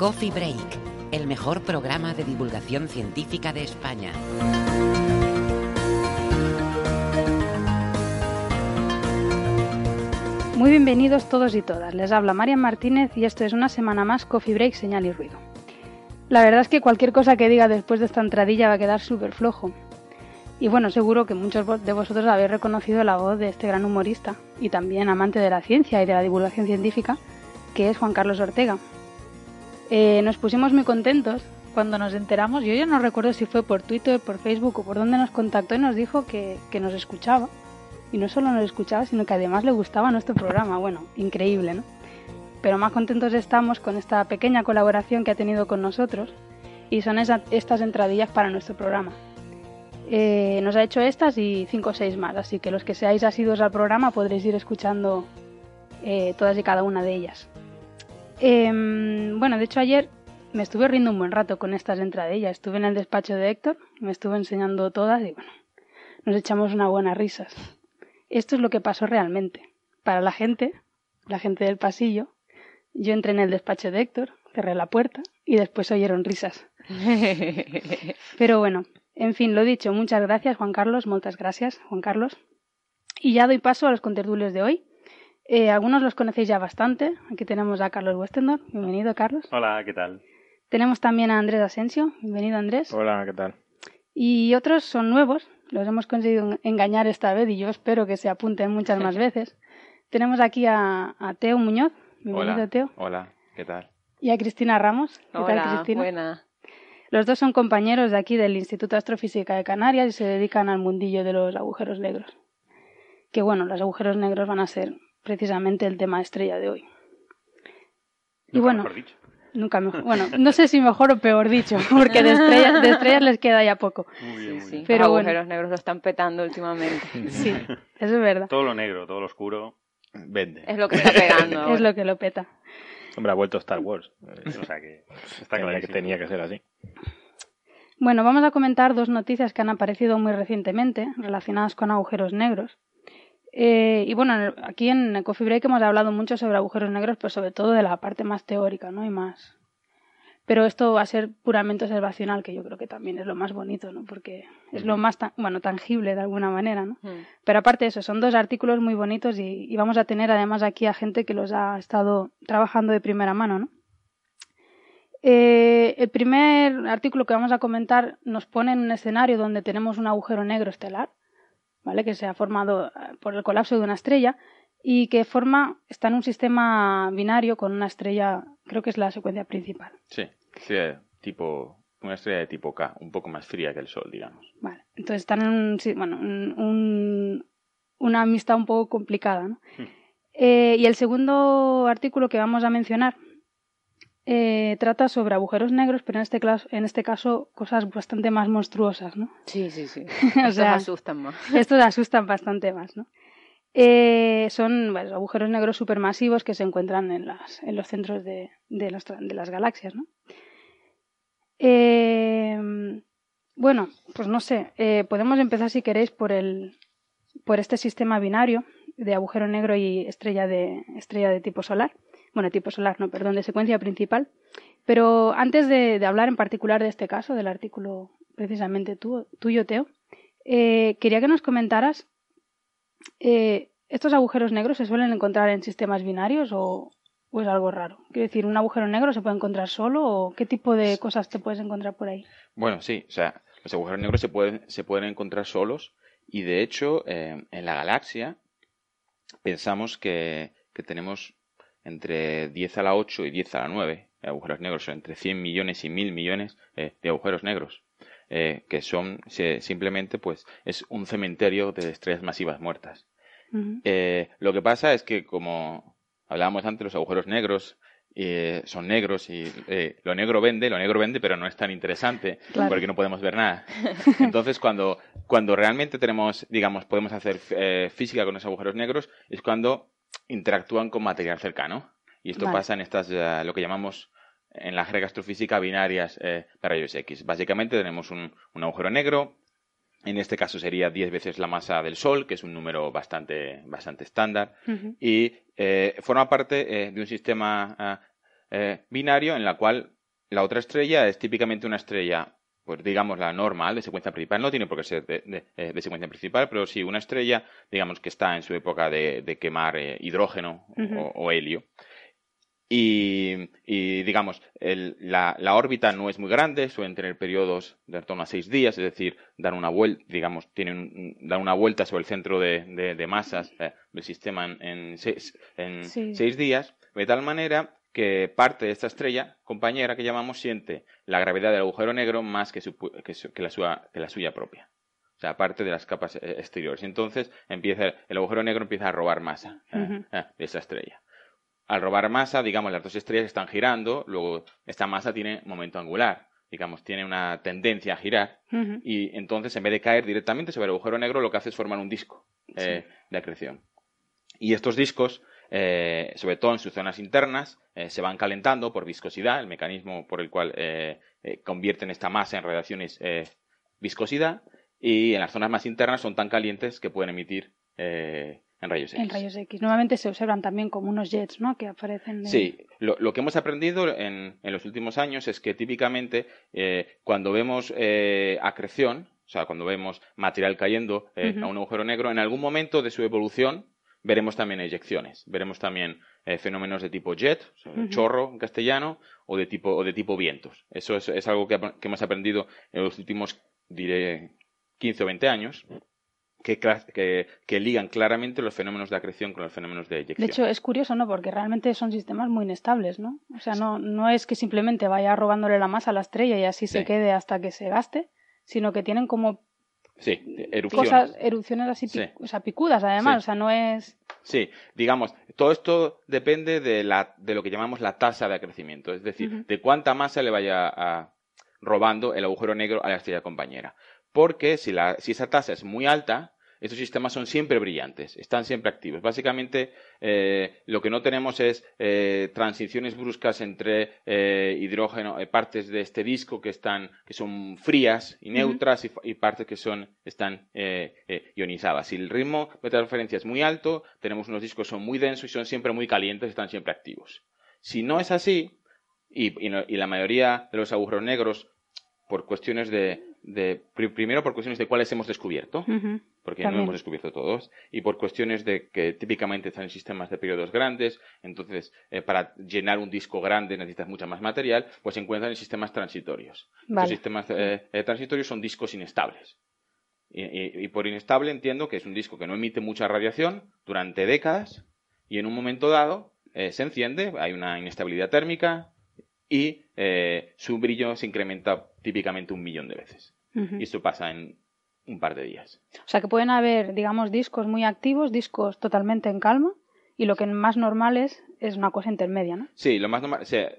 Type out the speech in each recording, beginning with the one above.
Coffee Break, el mejor programa de divulgación científica de España. Muy bienvenidos todos y todas. Les habla Marian Martínez y esto es una semana más Coffee Break, Señal y Ruido. La verdad es que cualquier cosa que diga después de esta entradilla va a quedar súper flojo. Y bueno, seguro que muchos de vosotros habéis reconocido la voz de este gran humorista y también amante de la ciencia y de la divulgación científica, que es Juan Carlos Ortega. Eh, nos pusimos muy contentos cuando nos enteramos, yo ya no recuerdo si fue por Twitter, por Facebook o por dónde nos contactó y nos dijo que, que nos escuchaba. Y no solo nos escuchaba, sino que además le gustaba nuestro programa. Bueno, increíble, ¿no? Pero más contentos estamos con esta pequeña colaboración que ha tenido con nosotros y son estas entradillas para nuestro programa. Eh, nos ha hecho estas y cinco o seis más, así que los que seáis asiduos al programa podréis ir escuchando eh, todas y cada una de ellas. Em, bueno, de hecho ayer me estuve riendo un buen rato con estas entradillas. Estuve en el despacho de Héctor, me estuve enseñando todas y bueno, nos echamos unas buenas risas. Esto es lo que pasó realmente. Para la gente, la gente del pasillo, yo entré en el despacho de Héctor, cerré la puerta y después oyeron risas. Pero bueno, en fin, lo dicho, muchas gracias Juan Carlos, muchas gracias Juan Carlos. Y ya doy paso a los contertulios de hoy. Eh, algunos los conocéis ya bastante. Aquí tenemos a Carlos Westendorf. Bienvenido, Carlos. Hola, ¿qué tal? Tenemos también a Andrés Asensio. Bienvenido, Andrés. Hola, ¿qué tal? Y otros son nuevos. Los hemos conseguido engañar esta vez y yo espero que se apunten muchas más veces. Tenemos aquí a, a Teo Muñoz. Bienvenido, Hola. Teo. Hola, ¿qué tal? Y a Cristina Ramos. ¿Qué tal, Hola, Cristina? buena. Los dos son compañeros de aquí del Instituto de Astrofísica de Canarias y se dedican al mundillo de los agujeros negros. Que bueno, los agujeros negros van a ser precisamente el tema estrella de hoy. Y bueno, mejor dicho. nunca mejor. Bueno, no sé si mejor o peor dicho, porque de estrellas, de estrellas les queda ya poco. Muy bien, Sí, muy sí. bien. Pero Los bueno. agujeros negros lo están petando últimamente. Sí, eso es verdad. Todo lo negro, todo lo oscuro, vende. Es lo que está pegando. ahora. Es lo que lo peta. Hombre, ha vuelto Star Wars. eh, O sea que está Tenía que, tenía que ser así. Bueno, vamos a comentar dos noticias que han aparecido muy recientemente relacionadas con agujeros negros. Eh, y bueno, aquí en Coffee Break hemos hablado mucho sobre agujeros negros, pero sobre todo de la parte más teórica, ¿no? Y más. Pero esto va a ser puramente observacional, que yo creo que también es lo más bonito, ¿no? Porque es lo más, ta- bueno, tangible de alguna manera, ¿no? Pero aparte de eso, son dos artículos muy bonitos y, y vamos a tener además aquí a gente que los ha estado trabajando de primera mano, ¿no? Eh, el primer artículo que vamos a comentar nos pone en un escenario donde tenemos un agujero negro estelar, ¿vale? Que se ha formado eh, por el colapso de una estrella y que forma, está en un sistema binario con una estrella, creo que es la secuencia principal. Sí, estrella tipo, una estrella de tipo K, un poco más fría que el Sol, digamos. Vale, entonces están en un, bueno, un- un- una amistad un poco complicada. ¿no? Eh, y el segundo artículo que vamos a mencionar eh, trata sobre agujeros negros, pero en este, caso, en este caso cosas bastante más monstruosas. ¿no? Sí, sí, sí. O Estos sea, asustan más. estos asustan bastante más. ¿no? Eh, son bueno, agujeros negros supermasivos que se encuentran en, las, en los centros de, de, las, de las galaxias. ¿no? Eh, bueno, pues no sé, eh, podemos empezar si queréis por el por este sistema binario de agujero negro y estrella de estrella de tipo solar, bueno, tipo solar, no, perdón, de secuencia principal. Pero antes de, hablar en particular de este caso, del artículo precisamente tú, tuyo, Teo, eh, quería que nos comentaras, eh, ¿estos agujeros negros se suelen encontrar en sistemas binarios o, es algo raro? Quiero decir, ¿un agujero negro se puede encontrar solo o qué tipo de cosas te puedes encontrar por ahí? Bueno, sí, o sea, los agujeros negros se pueden, se pueden encontrar solos y de hecho eh, en la galaxia pensamos que, tenemos entre 10 a la 8 y 10 a la 9 agujeros negros, o entre 100 millones y 1000 millones eh, de agujeros negros. Eh, que son simplemente pues es un cementerio de estrellas masivas muertas. lo que pasa es que como hablábamos antes, los agujeros negros eh, son negros y eh, lo negro vende, lo negro vende, pero no es tan interesante porque no podemos ver nada. Entonces, cuando, cuando realmente tenemos, digamos, podemos hacer eh, física con los agujeros negros, es cuando interactúan con material cercano. Y esto pasa en estas, lo que llamamos en la jerga astrofísica binarias de rayos X. Básicamente tenemos un, un agujero negro en este caso sería 10 veces la masa del Sol, que es un número bastante, bastante estándar, y eh, forma parte eh, de un sistema ah, eh, binario en la cual la otra estrella es típicamente una estrella, pues digamos la normal de secuencia principal, no tiene por qué ser de, secuencia principal, pero sí una estrella, digamos que está en su época de, quemar hidrógeno o helio. Y, digamos, la, órbita no es muy grande, suelen tener periodos de torno a seis días, es decir, dar una vuelta, digamos, tienen dar una vuelta sobre el centro de, masas eh, del sistema en, seis, días, de tal manera que parte de esta estrella compañera que llamamos siente la gravedad del agujero negro más que, la, suya, propia. O sea, parte de las capas eh, exteriores. Entonces, empieza, el agujero negro empieza a robar masa eh, de esa estrella al robar masa, digamos, las dos estrellas están girando, luego esta masa tiene momento angular, digamos, tiene una tendencia a girar, y entonces en vez de caer directamente sobre el agujero negro, lo que hace es formar un disco eh, de acreción. Y estos discos, eh, sobre todo en sus zonas internas, eh, se van calentando por viscosidad, el mecanismo por el cual convierten esta masa en radiaciones viscosidad, y en las zonas más internas son tan calientes que pueden emitir en rayos X. En rayos X. Normalmente se observan también como unos jets, ¿no? Que aparecen. Sí, lo, que hemos aprendido en, los últimos años es que típicamente eh, cuando vemos eh, acreción, o sea, cuando vemos material cayendo eh, a un agujero negro, en algún momento de su evolución veremos también eyecciones, veremos también fenómenos de tipo jet, chorro en castellano, o de tipo, o de tipo vientos. Eso es, algo que, que, hemos aprendido en los últimos, diré, 15 o 20 años que, que, ligan claramente los fenómenos de acreción con los fenómenos de eyección. De hecho, es curioso, ¿no? Porque realmente son sistemas muy inestables, ¿no? O sea, no, no es que simplemente vaya robándole la masa a la estrella y así se quede hasta que se gaste, sino que tienen como Sí, erupciones. erupciones así o sea, picudas, además, o sea, no es... Sí, digamos, todo esto depende de, la, de lo que llamamos la tasa de acrecimiento, es decir, de cuánta masa le vaya a, robando el agujero negro a la estrella compañera. Porque si, la, si esa tasa es muy alta, estos sistemas son siempre brillantes, están siempre activos. Básicamente, eh, lo que no tenemos es eh, transiciones bruscas entre eh, hidrógeno, partes de este disco que están, que son frías y neutras y, partes que son, están ionizadas. Si el ritmo de transferencia es muy alto, tenemos unos discos que son muy densos y son siempre muy calientes, están siempre activos. Si no es así, y la mayoría de los agujeros negros, por cuestiones de, de, primero por cuestiones de cuáles hemos descubierto, porque no hemos descubierto todos, y por cuestiones de que típicamente están en sistemas de periodos grandes, entonces eh, para llenar un disco grande necesitas mucha más material, pues se encuentran en sistemas transitorios. Los sistemas eh, eh, transitorios son discos inestables. Y, por inestable entiendo que es un disco que no emite mucha radiación durante décadas y en un momento dado se enciende, hay una inestabilidad térmica, y su brillo se incrementa típicamente un millón de veces. Y esto pasa en un par de días. O sea que pueden haber, digamos, discos muy activos, discos totalmente en calma, y lo que más normal es, es una cosa intermedia, ¿no? Sí, lo más normal, o sea,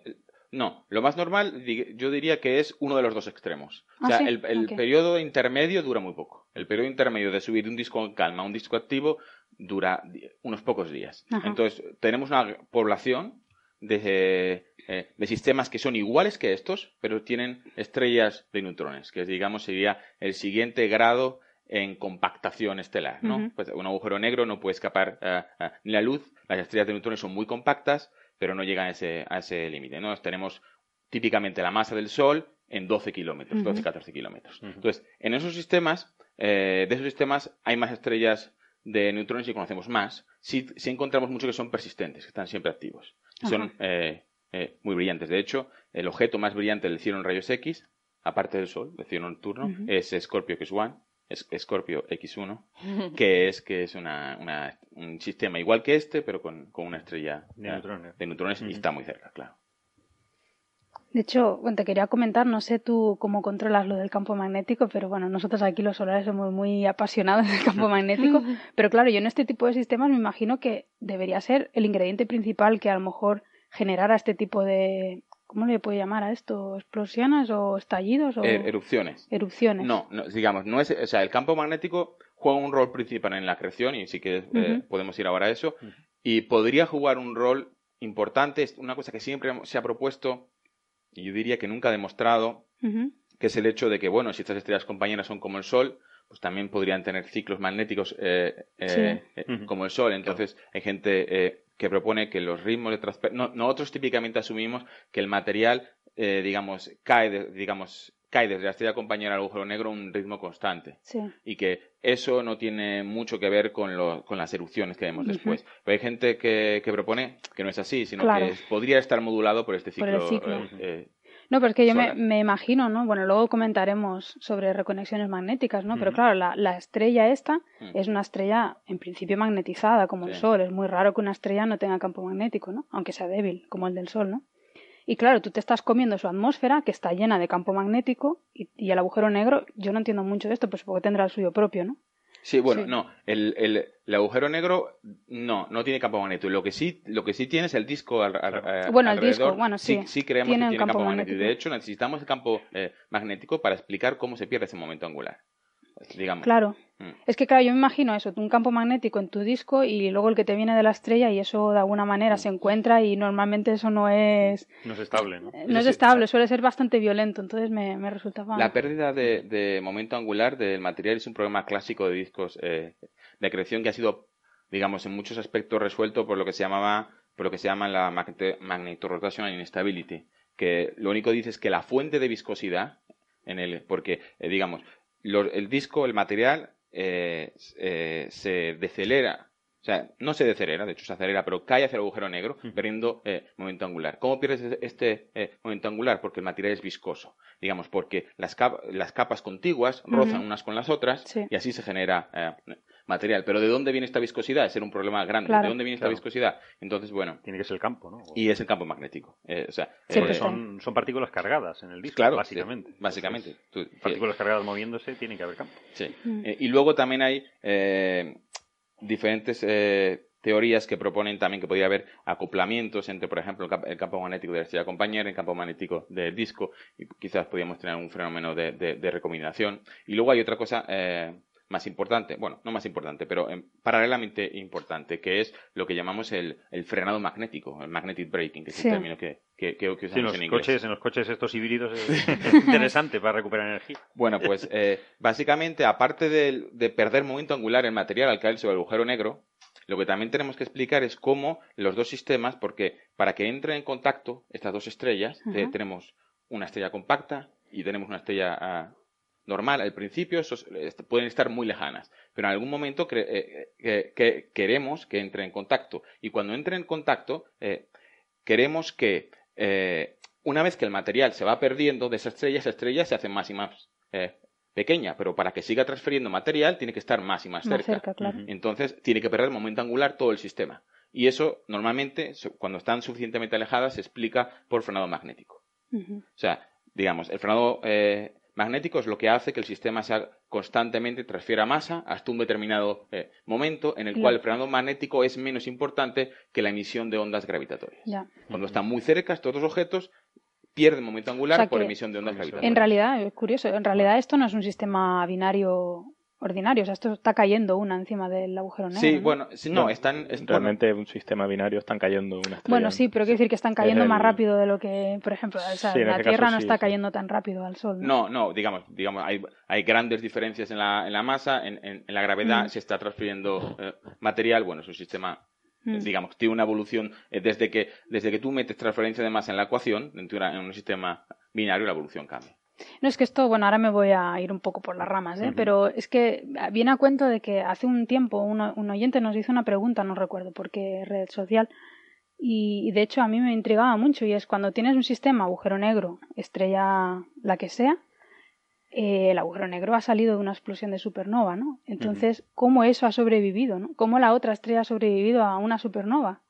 no, lo más normal yo diría que es uno de los dos extremos. o sea, ah, el, periodo intermedio dura muy poco. El periodo intermedio de subir de un disco en calma a un disco activo dura unos pocos días. Entonces, tenemos una población de eh, de sistemas que son iguales que estos, pero tienen estrellas de neutrones, que digamos sería el siguiente grado en compactación estelar, ¿no? Pues un agujero negro no puede escapar eh, ni la luz, las estrellas de neutrones son muy compactas, pero no llegan a ese, a ese límite. ¿no? Tenemos típicamente la masa del Sol en 12 kilómetros, 12-14 kilómetros. Entonces, en esos sistemas, eh, de esos sistemas hay más estrellas de neutrones y conocemos más. Si, encontramos muchos que son persistentes, que están siempre activos. Son eh, eh, muy brillantes. De hecho, el objeto más brillante del cielo en rayos X, aparte del Sol, del cielo nocturno, es Scorpio X1, es Scorpio X1, que es que es una, un sistema igual que este, pero con, una estrella de neutrones, de neutrones y está muy cerca, claro. De hecho, bueno, te quería comentar, no sé tú cómo controlas lo del campo magnético, pero bueno, nosotros aquí los solares somos muy apasionados del campo magnético, pero claro, yo en este tipo de sistemas me imagino que debería ser el ingrediente principal que a lo mejor generara este tipo de, ¿cómo le puede llamar a esto? ¿Explosiones o estallidos? O... Er, erupciones. Erupciones. No, digamos, no es, o sea, el campo magnético juega un rol principal en la creación y sí que eh, podemos ir ahora a eso, y podría jugar un rol importante, es una cosa que siempre se ha propuesto y yo diría que nunca ha demostrado, que es el hecho de que, bueno, si estas estrellas compañeras son como el Sol, pues también podrían tener ciclos magnéticos eh, eh, eh, como el Sol. Entonces, hay gente que propone que los ritmos de transferencia... nosotros típicamente asumimos que el material, digamos, cae, digamos, cae desde la estrella compañera al agujero negro a un ritmo constante. Y que eso no tiene mucho que ver con, con las erupciones que vemos después. Pero hay gente que, que, propone que no es así, sino que podría estar modulado por este ciclo. Eh, eh, no, pero es que yo me, me, imagino, ¿no? Bueno, luego comentaremos sobre reconexiones magnéticas, ¿no? Pero claro, la, la estrella esta mm. es una estrella en principio magnetizada, como el Sol. Es muy raro que una estrella no tenga campo magnético, ¿no? Aunque sea débil, como el del Sol, ¿no? Y claro, tú te estás comiendo su atmósfera, que está llena de campo magnético, y, el agujero negro, yo no entiendo mucho de esto, pues porque tendrá el suyo propio, ¿no? Sí, bueno, no, el, el, el, agujero negro no, no tiene campo magnético. Lo que sí, lo que sí tiene es el disco al, Bueno, el disco, bueno, sí. Sí, creemos que tiene campo, magnético. De hecho, necesitamos el campo eh, magnético para explicar cómo se pierde ese momento angular digamos. Claro. Mm. Es que, claro, yo me imagino eso, un campo magnético en tu disco y luego el que te viene de la estrella y eso de alguna manera se encuentra y normalmente eso no es... No es estable, ¿no? No es estable, suele ser bastante violento, entonces me, me resulta La pérdida de, momento angular del material es un problema clásico de discos eh, de acreción que ha sido, digamos, en muchos aspectos resuelto por lo que se llamaba, por lo que se llama la magnetorrotational instability, que lo único que dice es que la fuente de viscosidad en el, porque, eh, digamos, el disco, el material, eh, eh, se decelera. O sea, no se decelera, de hecho se acelera, pero cae hacia el agujero negro, perdiendo eh, momento angular. ¿Cómo pierdes este momento angular? Porque el material es viscoso. Digamos, porque las, las capas contiguas rozan unas con las otras y así se genera material. Pero ¿de dónde viene esta viscosidad? Es ser un problema grande. ¿De dónde viene esta viscosidad? Entonces, bueno. Tiene que ser el campo, ¿no? Y es el campo magnético. Eh, o sea, eh, son, son, partículas cargadas en el disco, claro, básicamente. básicamente. partículas cargadas moviéndose, tiene que haber campo. Sí. Mm. Eh, y luego también hay diferentes teorías que proponen también que podría haber acoplamientos entre, por ejemplo, el campo magnético de la estrella compañera, el campo magnético del disco, y quizás podríamos tener un fenómeno de, de, recombinación. Y luego hay otra cosa más importante, bueno, no más importante, pero em, paralelamente importante, que es lo que llamamos el, frenado magnético, el magnetic braking, que es el término que, usamos en, los en Coches, en los coches estos híbridos es interesante para recuperar energía. Bueno, pues eh, básicamente, aparte de, perder momento angular en material al caer sobre el agujero negro, lo que también tenemos que explicar es cómo los dos sistemas, porque para que entren en contacto estas dos estrellas, tenemos una estrella compacta y tenemos una estrella ah, normal, al principio esos, pueden estar muy lejanas, pero en algún momento eh, que, queremos que entre en contacto. Y cuando entre en contacto, eh, queremos que eh, una vez que el material se va perdiendo de esa estrella, esa estrella se hace más y más pequeña, pero para que siga transfiriendo material tiene que estar más y más, cerca. Entonces tiene que perder el momento angular todo el sistema. Y eso normalmente, cuando están suficientemente alejadas, se explica por frenado magnético. O sea, digamos, el frenado magnético es lo que hace que el sistema sea constantemente transfiera masa hasta un determinado eh, momento en el cual el frenado magnético es menos importante que la emisión de ondas gravitatorias. Cuando están muy cerca estos dos objetos pierden momento angular por emisión de ondas gravitatorias. En realidad, es curioso, en realidad esto no es un sistema binario ordinario. O sea, esto está cayendo una encima del agujero negro. Sí, bueno, no, están. realmente un sistema binario están cayendo una estrella. Bueno, sí, pero quiero decir que están cayendo más rápido de lo que, por ejemplo, la este Tierra no está cayendo tan rápido al Sol. No, no, digamos, digamos hay, hay grandes diferencias en la, en la masa, en, en, la gravedad, se está transfiriendo eh, material. Bueno, es un sistema Mm. Digamos, tiene una evolución eh, desde que, desde que tú metes transferencia de masa en la ecuación, en, tu- en un sistema binario, la evolución cambia. No, es que esto, bueno, ahora me voy a ir un poco por las ramas, ¿eh? Pero es que viene a cuento de que hace un tiempo uno- un oyente nos hizo una pregunta, no recuerdo por qué red social, y, y de hecho a mí me intrigaba mucho, y es cuando tienes un sistema agujero negro, estrella la que sea, eh, el agujero negro ha salido de una explosión de supernova, ¿no? Entonces, ¿cómo eso ha sobrevivido, ¿no? ¿Cómo la otra estrella ha sobrevivido a una supernova?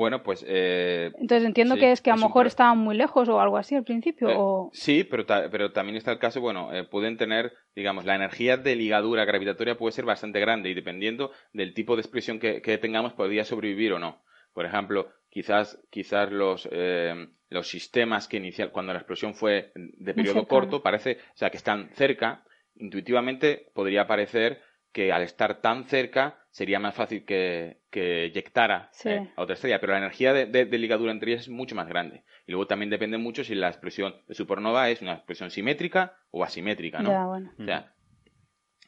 Bueno, pues... eh, Entonces entiendo Sí, que es que a lo mejor estaban muy lejos o algo así al principio, Eh, o... Sí, pero, ta- pero también está el caso, bueno, eh, pueden tener, digamos, la energía de ligadura gravitatoria puede ser bastante grande y dependiendo del tipo de expresión que, que tengamos podría sobrevivir o no. Por ejemplo, quizás, quizás los, eh, los sistemas que inicial, cuando la explosión fue de periodo corto, parece, o sea, que están cerca, intuitivamente podría parecer que al estar tan cerca sería más fácil que, que eyectara Sí. eh, a otra estrella, pero la energía de, de- de ligadura entre ellas es mucho más grande. Y luego también depende mucho si la expresión de supernova es una expresión simétrica o asimétrica, ¿no? Ya, bueno. O sea,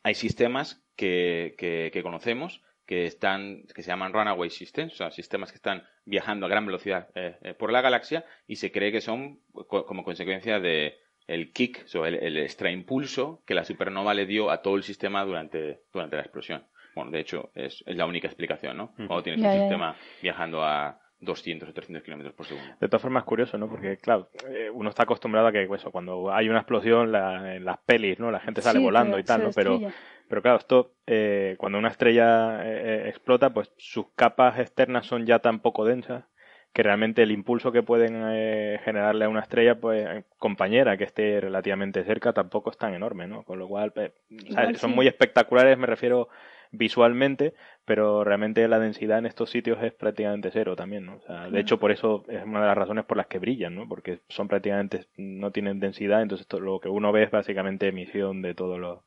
hay sistemas que, que- que conocemos que están que se llaman runaway systems, o sea, sistemas que están viajando a gran velocidad eh, eh, por la galaxia y se cree que son co- como consecuencia de el kick, o el, el extraimpulso que la supernova le dio a todo el sistema durante, durante la explosión. Bueno, de hecho, es, es la única explicación, ¿no? Cuando tienes Ya, un ya, ya. sistema viajando a 200 o 300 kilómetros por segundo. De todas formas es curioso, ¿no? Porque, claro, eh, uno está acostumbrado a que pues, eso, cuando hay una explosión la- en las pelis, ¿no? La gente sale Sí, volando y tal, ¿no? Pero, pero claro, esto, eh, cuando una estrella eh, eh, explota, pues sus capas externas son ya tan poco densas que realmente el impulso que pueden eh, generarle a una estrella, pues eh, compañera que esté relativamente cerca, tampoco es tan enorme, ¿no? Con lo cual, sea, Igual son muy espectaculares, me refiero visualmente, pero realmente la densidad en estos sitios es prácticamente cero también, ¿no? O sea, de hecho, por eso es una de las razones por las que brillan, ¿no? Porque son prácticamente, no tienen densidad, entonces to- lo que uno ve es básicamente emisión de todos los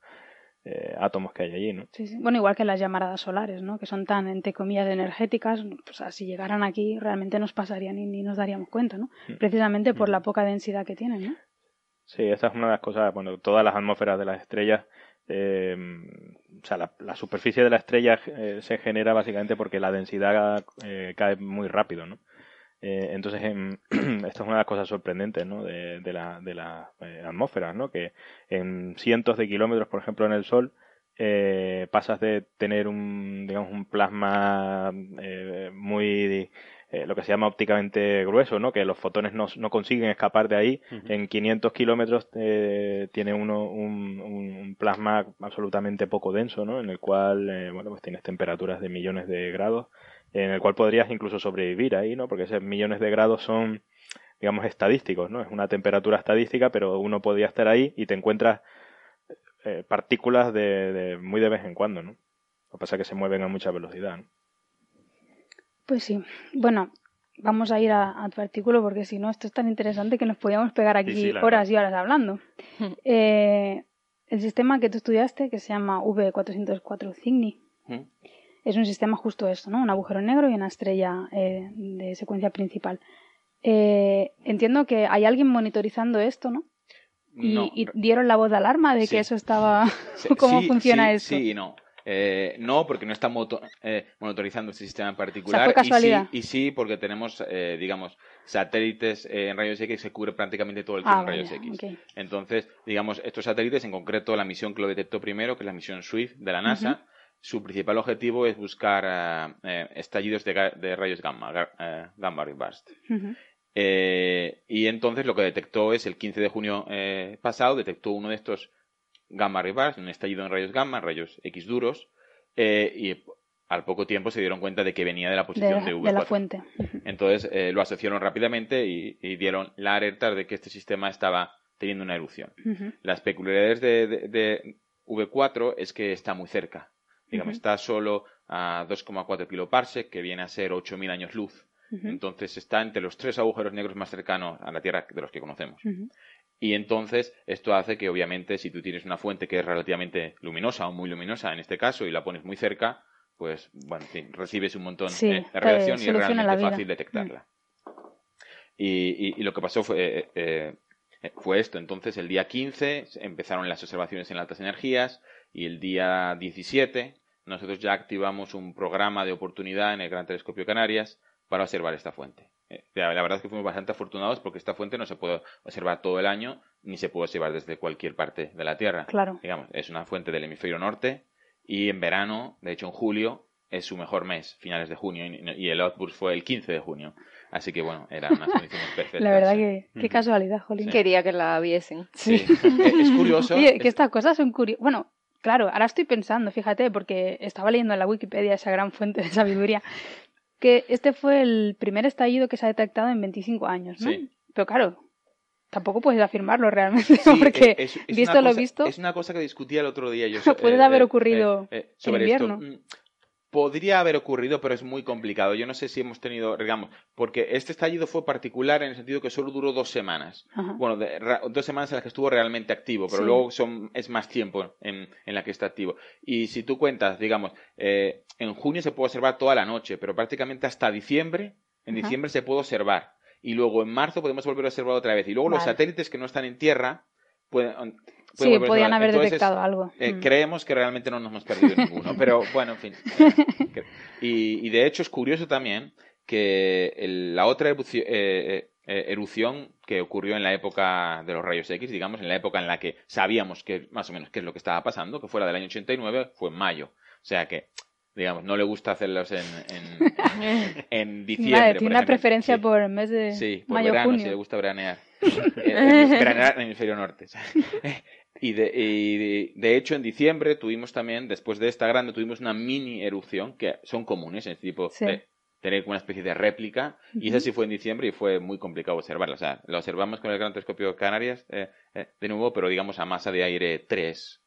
eh, átomos que hay allí, ¿no? Sí, sí. Bueno, igual que las llamaradas solares, ¿no? Que son tan, entre comillas, energéticas, pues ah, si llegaran aquí realmente nos pasarían y ni nos daríamos cuenta, ¿no? Mm. Precisamente por Mm. la poca densidad que tienen, ¿no? Sí, esa es una de las cosas, bueno, todas las atmósferas de las estrellas, eh, o sea, la, superficie de la estrella eh, se genera básicamente porque la densidad eh, cae muy rápido, ¿no? Eh, entonces, em, esto es una de las cosas sorprendentes, ¿no? De, la, de las atmósferas, ¿no? Que en cientos de kilómetros, por ejemplo, en el Sol, pasas de tener un, digamos, un plasma muy, eh, lo que se llama ópticamente grueso, ¿no? Que los fotones no, no consiguen escapar de ahí. En 500 kilómetros eh, tiene uno un, un- un plasma absolutamente poco denso, ¿no? En el cual, eh, bueno, pues tienes temperaturas de millones de grados, en el cual podrías incluso sobrevivir ahí, ¿no? Porque esos millones de grados son, digamos, estadísticos, ¿no? Es una temperatura estadística, pero uno podría estar ahí y te encuentras eh, partículas de, de muy de vez en cuando, ¿no? Lo que pasa es que se mueven a mucha velocidad, ¿no? Pues sí. Bueno, vamos a ir a, a tu artículo porque si no, esto es tan interesante que nos podíamos pegar aquí sí, horas y horas hablando. Eh, el sistema que tú estudiaste, que se llama V404 Cygni, Ujú. es un sistema justo esto, ¿no? Un agujero negro y una estrella eh, de secuencia principal. Eh, entiendo que hay alguien monitorizando esto, ¿no? Y, No, y dieron la voz de alarma de Sí. que eso estaba... ¿Cómo sí, funciona sí, esto? Sí y no. Eh, no, porque no está moto- eh, monitorizando este sistema en particular. fue casualidad. Y sí, y sí, porque tenemos, eh, digamos, satélites eh, en rayos X que se cubre prácticamente todo el Ah, cielo en rayos X. ok. Entonces, digamos, estos satélites, en concreto la misión que lo detectó primero, que es la misión SWIFT de la NASA, su principal objetivo es buscar eh, estallidos de, ga- de rayos gamma, ga- gamma ray burst. Eh, y entonces lo que detectó es el 15 de junio eh, pasado, detectó uno de estos gamma ray un estallido en rayos gamma, rayos X duros, eh, y al poco tiempo se dieron cuenta de que venía de la de, posición de, de V4. la fuente. Entonces eh, lo asociaron rápidamente y, y dieron la alerta de que este sistema estaba teniendo una erupción. Las peculiaridades de, de- de V4 es que está muy cerca. Digamos, está solo a 2,4 kiloparsec, que viene a ser 8.000 años luz. Entonces está entre los tres agujeros negros más cercanos a la Tierra de los que conocemos. Y entonces esto hace que obviamente si tú tienes una fuente que es relativamente luminosa o muy luminosa en este caso y la pones muy cerca, pues bueno, en fin, recibes un montón Sí, eh, de radiación y es realmente fácil detectarla. Y, y- y lo que pasó fue, eh, eh, fue esto. Entonces el día 15 empezaron las observaciones en altas energías y el día 17 nosotros ya activamos un programa de oportunidad en el Gran Telescopio Canarias para observar esta fuente. Eh, la verdad es que fuimos bastante afortunados porque esta fuente no se puede observar todo el año ni se puede observar desde cualquier parte de la Tierra. Claro. Digamos, es una fuente del hemisferio norte y en verano, de hecho en julio, es su mejor mes, finales de junio, y y el outburst fue el 15 de junio. Así que bueno, eran unas condiciones perfectas. La verdad sí. que qué casualidad, Jolín. Quería que la viesen. Sí. Es curioso. Oye, que es- estas cosas son curiosas. Bueno, claro, ahora estoy pensando, fíjate, porque estaba leyendo en la Wikipedia esa gran fuente de sabiduría, que este fue el primer estallido que se ha detectado en 25 años, ¿no? Sí. Pero claro, tampoco puedes afirmarlo realmente, Sí, porque eh, es- es visto una lo cosa- visto, Es una cosa que discutía el otro día yo. Puede eh, haber eh, ocurrido eh, eh, en sobre invierno. esto. Podría haber ocurrido, pero es muy complicado. Yo no sé si hemos tenido, digamos, porque este estallido fue particular en el sentido que solo duró dos semanas. Ajá. Bueno, de- ra- dos semanas en las que estuvo realmente activo, pero Sí. luego son, es más tiempo en, en la que está activo. Y si tú cuentas, digamos, eh, en junio se puede observar toda la noche, pero prácticamente hasta diciembre, en Ajá. diciembre se puede observar. Y luego en marzo podemos volver a observar otra vez. Y luego los satélites que no están en tierra pueden sí, podían haber Entonces, detectado algo. eh, Mm. Creemos que realmente no nos hemos perdido ninguno, pero bueno, en fin. eh, y, y de hecho es curioso también que el- la otra erupci- eh, eh, erupción que ocurrió en la época de los rayos X, digamos, en la época en la que sabíamos que más o menos qué es lo que estaba pasando, que fue la del año 89, fue en mayo. O sea que, digamos, no le gusta hacerlos en, en, en diciembre. Vale, tiene una preferencia Sí. por el mes de Sí, por mayo verano, junio. si le gusta veranear en el hemisferio norte. Y, de, y de- de hecho, en diciembre tuvimos también, después de esta grande, tuvimos una mini erupción, que son comunes, este tipo Sí. de tener como una especie de réplica, y esa sí fue en diciembre y fue muy complicado observarla. O sea, la observamos con el Gran Telescopio Canarias, eh, eh, de nuevo, pero digamos a masa de aire 3,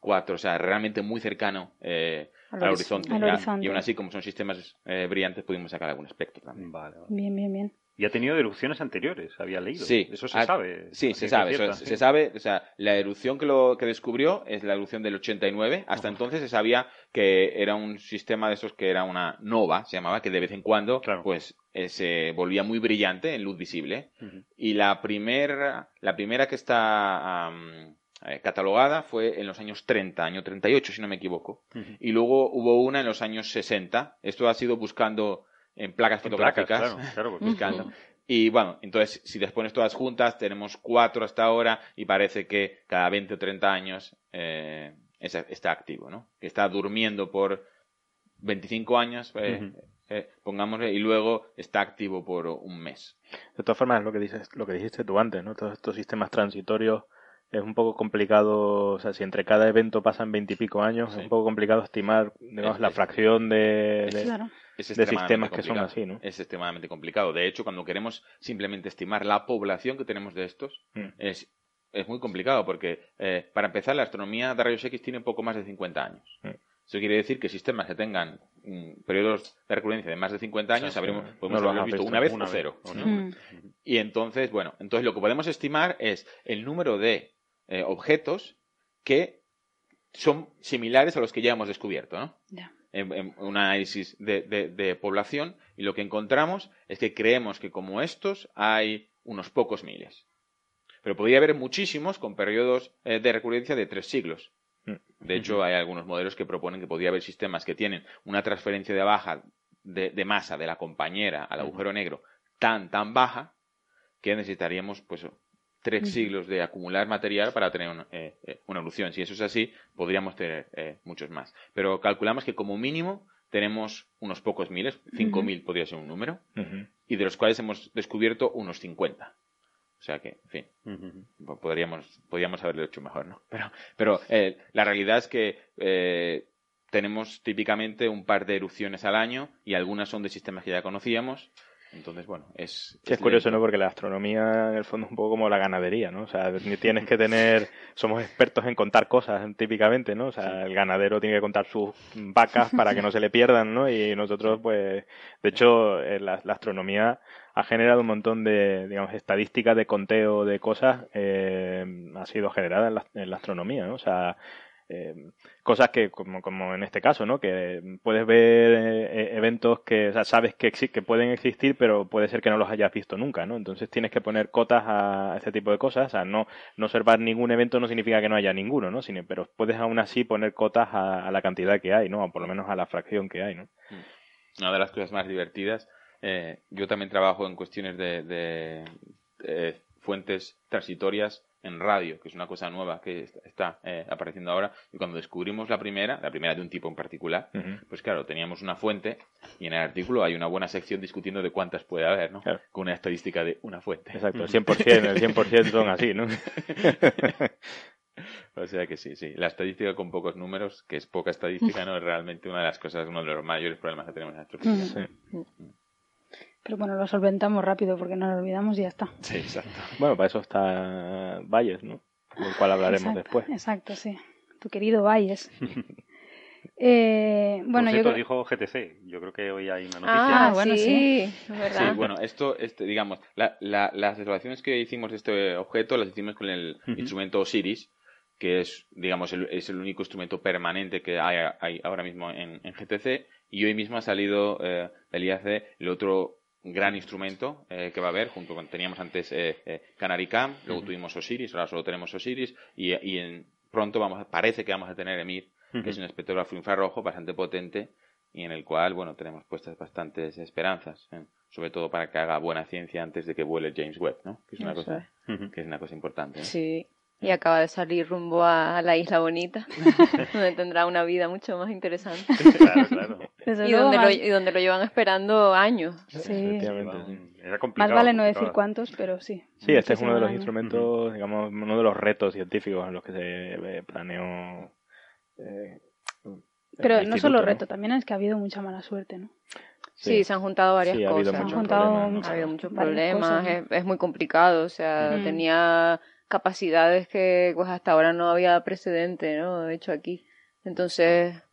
4, o sea, realmente muy cercano eh, Al al, horizonte. Al. Y aún así, como son sistemas eh, brillantes, pudimos sacar algún espectro también. Vale, vale. Bien, bien, bien. Y ha tenido erupciones anteriores, había leído. Sí, Eso se ah, sabe. Sí, se sabe. eso- se sabe, o sea, la erupción que lo que descubrió es la erupción del 89. Hasta entonces se sabía que era un sistema de esos que era una nova, se llamaba, que de vez en cuando, Claro. pues, eh, se volvía muy brillante en luz visible. Y la primera, la primera que está eh, catalogada fue en los años 30, año 38, si no me equivoco. Y luego hubo una en los años 60. Esto ha sido buscando en placas En placas, fotográficas. claro, claro, porque buscando. Y bueno, entonces, si les pones todas juntas, tenemos cuatro hasta ahora y parece que cada 20 o 30 años eh, es- está activo, ¿no? Que está durmiendo por 25 años, eh, eh, pongámosle, y luego está activo por un mes. De todas formas, lo que dices, lo que dijiste tú antes, ¿no? Todos estos sistemas transitorios es un poco complicado, o sea, si entre cada evento pasan veintipico años, Sí. es un poco complicado estimar, digamos, Es- la es- fracción de, de- Claro. Es de extremadamente sistemas que son complicado. así, ¿no? Es extremadamente complicado. De hecho, cuando queremos simplemente estimar la población que tenemos de estos, Mm. es, es muy complicado porque, eh, para empezar, la astronomía de rayos X tiene poco más de 50 años. Mm. Eso quiere decir que sistemas que tengan mm, periodos de recurrencia de más de 50 años, sí, habremos, no podemos lo haberlos visto visto una vez una o vez, cero. o ¿no? Mm. Y entonces, bueno, entonces lo que podemos estimar es el número de eh, objetos que son similares a los que ya hemos descubierto, ¿no? Ya. En, en un análisis de, de- de población y lo que encontramos es que creemos que como estos hay unos pocos miles. Pero podría haber muchísimos con periodos eh, de recurrencia de tres siglos. Mm. De hecho, hay algunos modelos que proponen que podría haber sistemas que tienen una transferencia de baja de, de masa de la compañera al agujero negro tan, tan baja que necesitaríamos pues tres siglos de acumular material para tener una, eh, eh, una evolución. Si eso es así, podríamos tener eh, muchos más. Pero calculamos que como mínimo tenemos unos pocos miles, 5.000 podría ser un número, y de los cuales hemos descubierto unos 50. O sea que, en fin, podríamos, podríamos haberlo hecho mejor, ¿no? Pero, pero eh, la realidad es que eh, tenemos típicamente un par de erupciones al año y algunas son de sistemas que ya conocíamos. Entonces, bueno, es... Sí, es curioso. ¿no? Porque la astronomía en el fondo es un poco como la ganadería, ¿no? O sea, tienes que tener, somos expertos en contar cosas típicamente, ¿no? O sea, el ganadero tiene que contar sus vacas para que no se le pierdan, ¿no? Y nosotros, pues, de hecho, eh, la, la astronomía ha generado un montón de, digamos, estadísticas de conteo de cosas, eh, ha sido generada en la, en la astronomía, ¿no? O sea, eh, cosas que, como, como en este caso, ¿no? Que puedes ver eh, eventos que sabes que, que pueden existir, pero puede ser que no los hayas visto nunca, ¿no? Entonces tienes que poner cotas a este tipo de cosas. O sea, no, no observar ningún evento no significa que no haya ninguno, ¿no? Pero puedes aún así poner cotas a, la cantidad que hay, ¿no? O por lo menos a la fracción que hay, ¿no? Mm. Una de las cosas más divertidas, eh, yo también trabajo en cuestiones de, de fuentes transitorias en radio, que es una cosa nueva que está eh, apareciendo ahora. Y cuando descubrimos la primera, la primera de un tipo en particular, pues claro, teníamos una fuente y en el artículo hay una buena sección discutiendo de cuántas puede haber, ¿no? Con una estadística de una fuente. Exacto, el 100%, el 100% son así, ¿no? o sea que sí, sí. La estadística con pocos números, que es poca estadística, no es realmente una de las cosas, uno de los mayores problemas que tenemos en nuestro pero bueno, lo solventamos rápido porque no lo olvidamos y ya está. Sí, exacto. Bueno, para eso está Valles, ¿no? Del cual hablaremos después. Exacto, sí. Tu querido Valles. eh, bueno, Por yo dijo GTC. Yo creo que hoy hay una noticia. Ah, bueno, sí. Sí, bueno, esto, este, digamos, la, la, las evaluaciones que hicimos de este objeto las hicimos con el instrumento Osiris, que es, digamos, el, es el único instrumento permanente que hay, hay ahora mismo en, en, GTC. Y hoy mismo ha salido eh, del IAC el otro gran instrumento eh, que va a haber, junto con, teníamos antes eh, eh Canary Cam, luego tuvimos Osiris, ahora solo tenemos Osiris, y, y en, pronto vamos parece que vamos a tener EMIR, que es un espectrógrafo infrarrojo bastante potente, y en el cual, bueno, tenemos puestas bastantes esperanzas, ¿eh? sobre todo para que haga buena ciencia antes de que vuele James Webb, ¿no? Que es una, cosa, que es una cosa importante. Sí, y acaba de salir rumbo a la Isla Bonita, donde tendrá una vida mucho más interesante. Claro, claro. Y, donde lo, y donde lo llevan esperando años. Sí. Era complicado, más vale no decir cuántos, pero sí. Sí, este es uno de los instrumentos, digamos, uno de los retos científicos en los que se planeó. Eh, pero no solo reto, también es que ha habido mucha mala suerte, ¿no? Sí, se han juntado varias cosas. Ha habido muchos problemas. Ha habido muchos problemas, es, muy complicado, o sea, tenía capacidades que pues hasta ahora no había precedente, ¿no? De hecho aquí. Entonces,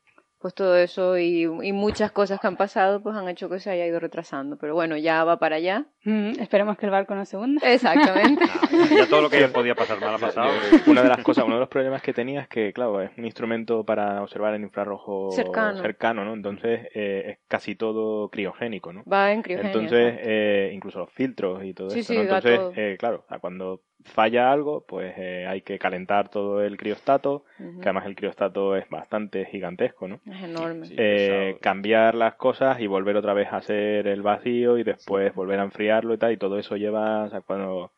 pues todo eso y, y, muchas cosas que han pasado pues han hecho que se haya ido retrasando. Pero bueno, ya va para allá. Mm, esperemos que el barco no se hunda. Exactamente. Ah, ya todo lo que podía pasar mal ha pasado. Una de las cosas, uno de los problemas que tenía es que, claro, es un instrumento para observar en infrarrojo cercano, ¿no? Entonces eh, es casi todo criogénico, ¿no? Va en criogénico. Entonces, eh, incluso los filtros y todo eso. Entonces, eh, claro, cuando falla algo, pues eh, hay que calentar todo el criostato, que además el criostato es bastante gigantesco, ¿no? Es enorme. Eh, cambiar las cosas y volver otra vez a hacer el vacío y después volver a enfriarlo y tal, y todo eso lleva, o sea, cuando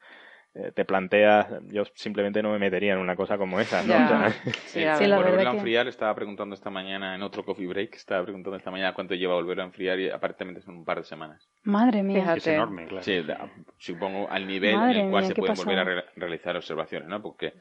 te planteas, yo simplemente no me metería en una cosa como esa, ¿no? sí, la volverlo a enfriar, estaba preguntando esta mañana en otro coffee break, estaba preguntando esta mañana cuánto lleva volverlo a enfriar y aparentemente son un par de semanas. Madre mía. Es enorme, claro. Sí, supongo al nivel en el cual se pueden volver a realizar observaciones, ¿no? Porque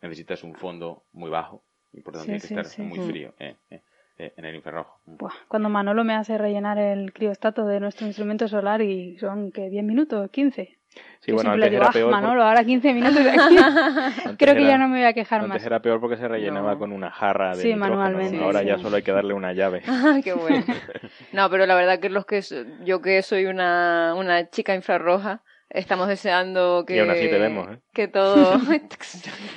necesitas un fondo muy bajo y por tanto tiene que estar muy frío. Eh, eh, eh, en el infrarrojo. Buah, cuando Manolo me hace rellenar el criostato de nuestro instrumento solar y son que 10 minutos, 15. Sí, bueno, antes era peor. Manolo, ahora 15 minutos de aquí. Creo que ya no me voy a quejar antes más. Antes era peor porque se rellenaba con una jarra de Sí, manualmente. Ahora ya solo hay que darle una llave. Ah, qué bueno. No, pero la verdad que los que yo que soy una, una chica infrarroja, estamos deseando que, y aún así te vemos, ¿eh? que todo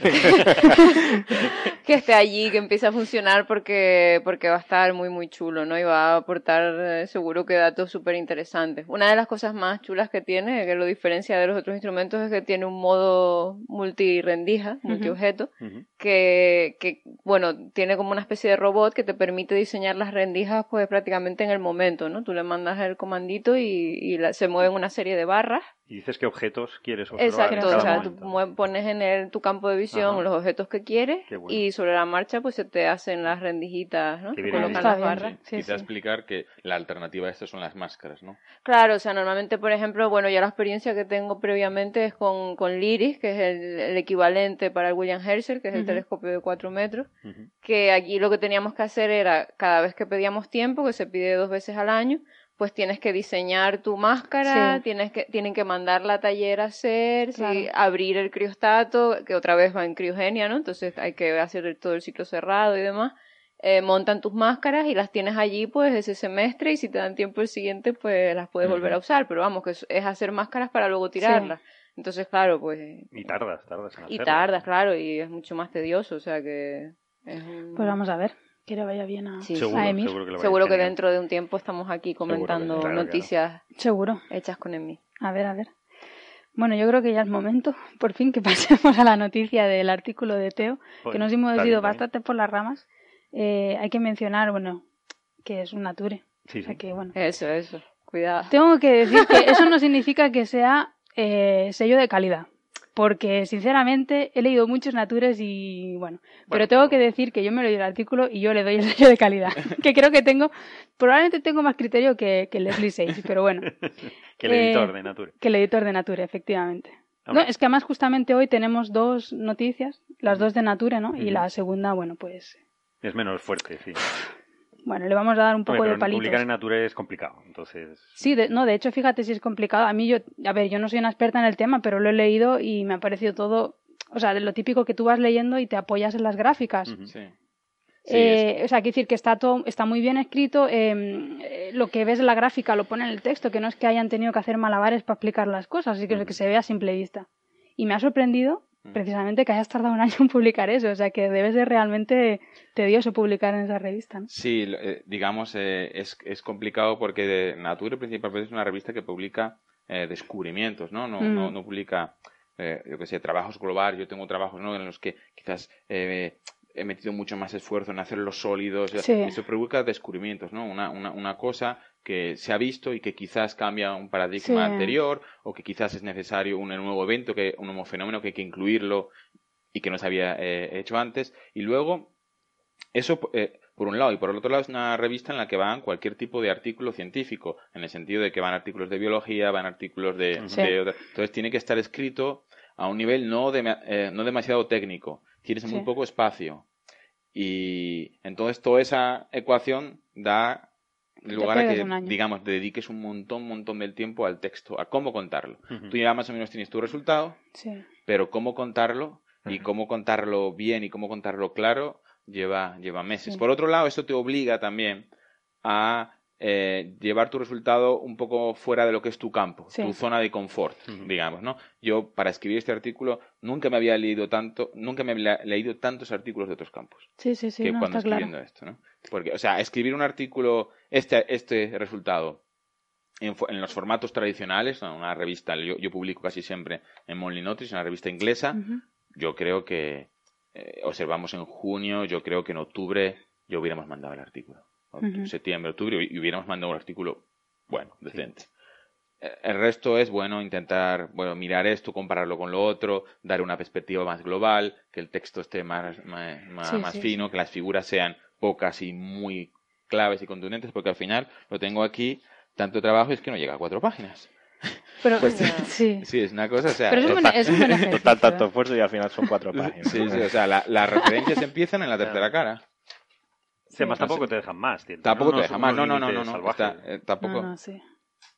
que esté allí, que empiece a funcionar porque, porque va a estar muy muy chulo, ¿no? Y va a aportar eh, seguro que datos súper interesantes. Una de las cosas más chulas que tiene, que lo diferencia de los otros instrumentos, es que tiene un modo multirendija, multiobjeto, que, que, bueno, tiene como una especie de robot que te permite diseñar las rendijas pues prácticamente en el momento, ¿no? Tú le mandas el comandito y, y se mueven una serie de barras y dices qué objetos quieres observar. Exacto, o sea, tú pones en el, tu campo de visión los objetos que quieres y sobre la marcha pues se te hacen las rendijitas, ¿no? Colocan las barras. Sí, Quizá explicar que la alternativa a esto son las máscaras, ¿no? Claro, o sea, normalmente, por ejemplo, bueno, ya la experiencia que tengo previamente es con, con LIRIS, que es el, equivalente para el William Herschel, que es el telescopio de 4 metros, que aquí lo que teníamos que hacer era, cada vez que pedíamos tiempo, que se pide dos veces al año, pues tienes que diseñar tu máscara, tienes que, tienen que mandar la taller a hacer, abrir el criostato, que otra vez va en criogenia, ¿no? Entonces hay que hacer todo el ciclo cerrado y demás. Eh, montan tus máscaras y las tienes allí pues ese semestre y si te dan tiempo el siguiente pues las puedes volver a usar, pero vamos, que es, hacer máscaras para luego tirarlas. Entonces, claro, pues... Y tardas, tardas Y tardas, claro, y es mucho más tedioso, o sea que Es un- Pues vamos a ver, que le vaya bien a, Sí, Seguro, a Emi. seguro que Seguro dentro de un tiempo estamos aquí comentando claro. noticias Seguro. hechas con Emi. A ver, a ver. Bueno, yo creo que ya es momento, por fin, que pasemos a la noticia del artículo de Teo, Pues, que nos hemos ido bien, está bien. bastante por las ramas. Eh, hay que mencionar, bueno, que es un nature. Sí, O sea sí. que, bueno. Eso, eso. Cuidado. Tengo que decir que eso no significa que sea eh, sello de calidad. Porque, sinceramente, he leído muchos natures y, bueno, pero tengo que decir que yo me leí el artículo y yo le doy el sello de calidad. que creo que tengo, probablemente tengo más criterio que, que Leslie Sage, pero bueno, Que el Eh, editor de Nature. que el editor de Nature, efectivamente. No, es que además justamente hoy tenemos dos noticias, las dos de Nature, ¿no? Y la segunda, bueno, pues, es menos fuerte, sí. Bueno, le vamos a dar un poco Hombre, de palitos. publicar en Nature es complicado, entonces... Sí, de- no, de hecho, fíjate si es complicado. A mí, yo, a ver, yo no soy una experta en el tema, pero lo he leído y me ha parecido todo, o sea, de lo típico que tú vas leyendo y te apoyas en las gráficas. Sí. Sí, Eh, O sea, quiero decir que está todo, está muy bien escrito. eh, eh, lo que ves en la gráfica lo pone en el texto, que no es que hayan tenido que hacer malabares para explicar las cosas, así que es que se ve a simple vista. Y me ha sorprendido. Precisamente que hayas tardado un año en publicar eso, o sea, que debe ser realmente tedioso publicar en esa revista. ¿no? Sí, eh, digamos, eh, es, es complicado porque de Nature principalmente es una revista que publica eh, descubrimientos, ¿no? No, Mm. no, no publica, eh, yo qué sé, trabajos globales. Yo tengo trabajos ¿no? en los que quizás eh, he metido mucho más esfuerzo en hacerlos sólidos. Sí. Eso provoca descubrimientos, ¿no? Una, una, una cosa que se ha visto y que quizás cambia un paradigma Sí. anterior o que quizás es necesario un nuevo evento, que, un nuevo fenómeno que hay que incluirlo y que no se había eh, hecho antes. Y luego eso, eh, por un lado, y por el otro lado, es una revista en la que van cualquier tipo de artículo científico, en el sentido de que van artículos de biología, van artículos de. Sí. de otra- Entonces, tiene que estar escrito a un nivel no, dema- eh, no demasiado técnico. Tienes muy Sí. poco espacio. Y entonces, toda esa ecuación da lugar a que, digamos, dediques un montón, montón del tiempo al texto, a cómo contarlo. Tú ya más o menos tienes tu resultado, Sí. pero cómo contarlo y cómo contarlo bien y cómo contarlo claro lleva, lleva meses. Sí. Por otro lado, esto te obliga también a eh, llevar tu resultado un poco fuera de lo que es tu campo, Sí. tu zona de confort, digamos, ¿no? Yo, para escribir este artículo, nunca me había leído tanto, nunca me había leído tantos artículos de otros campos Sí, sí, sí, que no, cuando está claro. escribiendo esto, ¿no? Porque, o sea, escribir un artículo, este, este resultado, en, en los formatos tradicionales, una revista, yo, yo publico casi siempre en Monthly Notice, una revista inglesa, yo creo que, eh, observamos en junio, yo creo que en octubre ya hubiéramos mandado el artículo. Septiembre, octubre, y hubiéramos mandado un artículo, bueno, decente. Eh, El resto es, bueno, intentar, bueno, mirar esto, compararlo con lo otro, dar una perspectiva más global, que el texto esté más, más, más- Sí, más sí, fino, que las figuras sean pocas y muy claves y contundentes, porque al final lo tengo aquí, tanto trabajo es que no llega a cuatro páginas. Pero, Pues- sí. Sí, es una cosa, o sea, Pero es eh, es un. Total, tanto esfuerzo y al final son cuatro páginas. Sí, sí, o sea, la- las referencias empiezan en la tercera cara. Sí, además no tampoco te dejan más. tío. Tampoco Unos- te deja más, no, no, no, no, no, está, eh, tampoco. No, no, sí.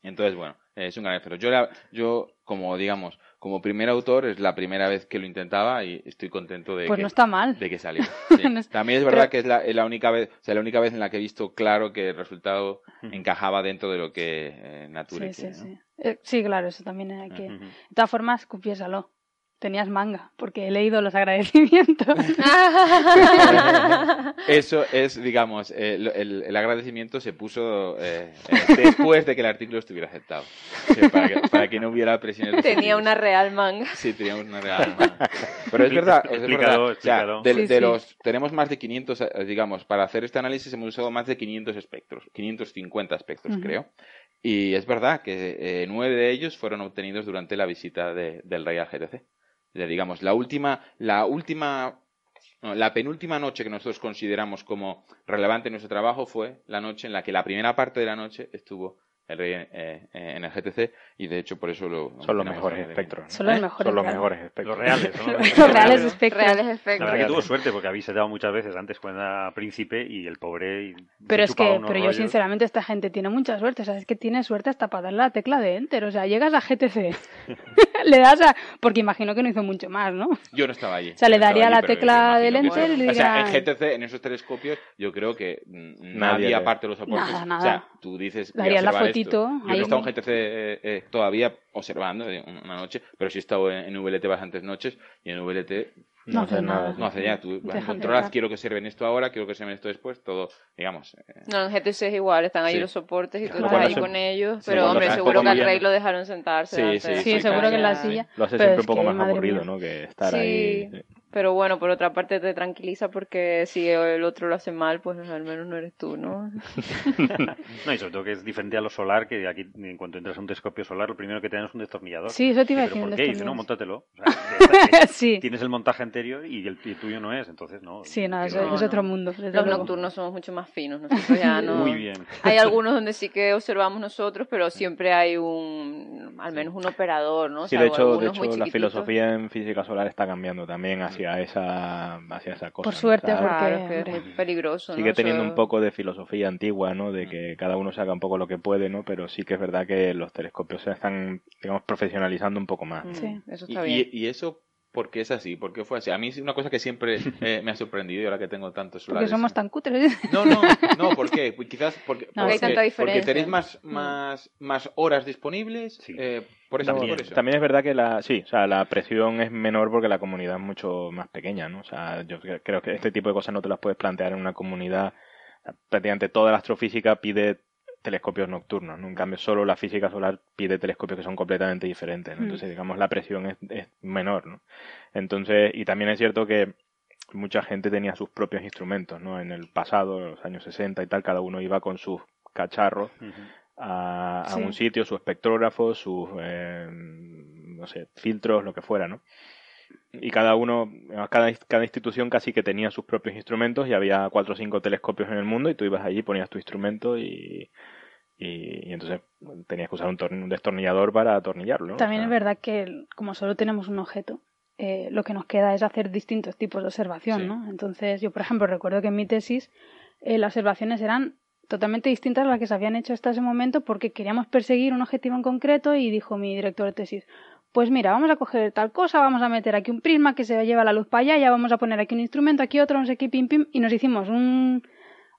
Entonces, bueno, eh, es un gran esfuerzo. Yo, la- yo, como digamos, como primer autor, es la primera vez que lo intentaba y estoy contento de, Pues que, no está mal. de que salió. Sí. No También es verdad pero- que es la, es la única vez, o sea, la única vez en la que he visto claro que el resultado encajaba dentro de lo que eh, Nature Sí, sí, quiere, ¿no? sí. Eh, sí, claro, eso también hay que... De todas formas, confiésalo. Tenías manga, porque he leído los agradecimientos. Eso es, digamos, eh, lo- el, el agradecimiento se puso eh, eh, después de que el artículo estuviera aceptado. Sí, para, que, para que no hubiera presiones. Tenía una real manga. Sí, teníamos una real. mano. Pero es verdad, es Explícalo, verdad. O sea, de, Sí, de sí. los tenemos más de 500, eh, digamos, para hacer este análisis hemos usado más de 500 espectros, 550 espectros, Ujú. creo. Y es verdad que eh, nueve de ellos fueron obtenidos durante la visita de- del rey al GTC. Digamos, la última, la última, la penúltima noche que nosotros consideramos como relevante en nuestro trabajo fue la noche en la que la primera parte de la noche estuvo el rey eh, eh, en el GTC y de hecho por eso lo Son los mejores espectros. ¿no? Son los ¿Eh? mejores. Son los espectros. Los reales, ¿no? Los reales espectros. Reales La verdad que tuvo suerte porque habéis dado muchas veces antes cuando era príncipe y el pobre. y- Pero es que, pero yo sinceramente esta gente tiene mucha suerte, o sea, es que tiene suerte hasta para darle la tecla de enter, o sea, llegas a GTC, le das a, porque imagino que no hizo mucho más, ¿no? Yo no estaba allí. O sea, le no daría la tecla del enter y le O sea, en diría- GTC, en esos telescopios, yo creo que mm, Nadie aparte de los soportes. Nada, nada. O sea, tú dices, Daría la ratito. Yo ahí he estado en GTC eh, eh, todavía observando eh, una noche, pero sí he estado en, en VLT bastantes noches y en VLT No hace nada. no hace ya. Tú pegar. quiero que sirven esto ahora, quiero que sirven esto después, todo, digamos. eh, No, en GTC es igual, están ahí Sí. los soportes y tú Lo estás ahí hace- con ellos, sí, pero hombre, seguro que al rey lo dejaron sentarse. Sí, sí, Sí, sí, seguro que en la silla. Lo hace Pero siempre un poco más aburrido. ¿no? Que estar ahí. Pero bueno, por otra parte te tranquiliza porque si el otro lo hace mal, pues al menos no eres tú, ¿no? No, y sobre todo que es diferente a lo solar, que aquí en cuanto entras a un telescopio solar, lo primero que te dan es un destornillador. Sí, eso te iba a ¿Pero decir. por un qué? Dice, no, móntatelo. O sea, Sí. Tienes el montaje anterior y el, y el tuyo no es, entonces no. Sí, no, eso no, es no. otro mundo. Los luego. nocturnos somos mucho más finos, nosotros ya no... Muy bien. Hay algunos donde sí que observamos nosotros, pero siempre hay un, al menos un operador, ¿no? O Sí, sea, de hecho, de hecho la filosofía en física solar está cambiando también hacia esa, hacia esa cosa. Por ¿no? suerte, O sea, porque- Claro, es peligroso, Sigue ¿no? teniendo un poco de filosofía antigua, ¿no? De que cada uno saca un poco lo que puede, ¿no? Pero sí que es verdad que los telescopios se están, digamos, profesionalizando un poco más. Sí. Eso y, está bien. y- y eso, ¿por qué es así? ¿Por qué fue así? A mí es una cosa que siempre eh, me ha sorprendido y ahora que tengo tantos Porque solares. somos tan cutres. No, no, no, ¿por qué? Quizás porque, No, porque, hay tanta porque diferencia. tenéis más, Mm. más, más horas disponibles. Sí. eh, por eso, También. por eso. También es verdad que la, sí, o sea, la presión es menor porque la comunidad es mucho más pequeña, ¿no? O sea, yo cre- creo que este tipo de cosas no te las puedes plantear en una comunidad. Prácticamente toda la astrofísica pide telescopios nocturnos, ¿no? En cambio, solo la física solar pide telescopios que son completamente diferentes, ¿no? Mm. Entonces, digamos, la presión es, es menor, ¿no? Entonces, y también es cierto que mucha gente tenía sus propios instrumentos, ¿no? En el pasado, en los años 60 y tal, cada uno iba con sus cacharros a, a Sí. un sitio, su espectrógrafo, sus, eh, no sé, filtros, lo que fuera, ¿no? Y cada uno, cada, cada institución casi que tenía sus propios instrumentos y había cuatro o cinco telescopios en el mundo y tú ibas allí, ponías tu instrumento y, y, y entonces tenías que usar un, torn- un destornillador para atornillarlo. ¿no? También O es verdad que como solo tenemos un objeto, eh, lo que nos queda es hacer distintos tipos de observación, Sí. ¿no? Entonces, yo, por ejemplo, recuerdo que en mi tesis eh, las observaciones eran totalmente distintas a las que se habían hecho hasta ese momento porque queríamos perseguir un objetivo en concreto y dijo mi director de tesis, pues mira, vamos a coger tal cosa, vamos a meter aquí un prisma que se lleva la luz para allá, ya vamos a poner aquí un instrumento, aquí otro, no sé qué, pim, pim, y nos hicimos un,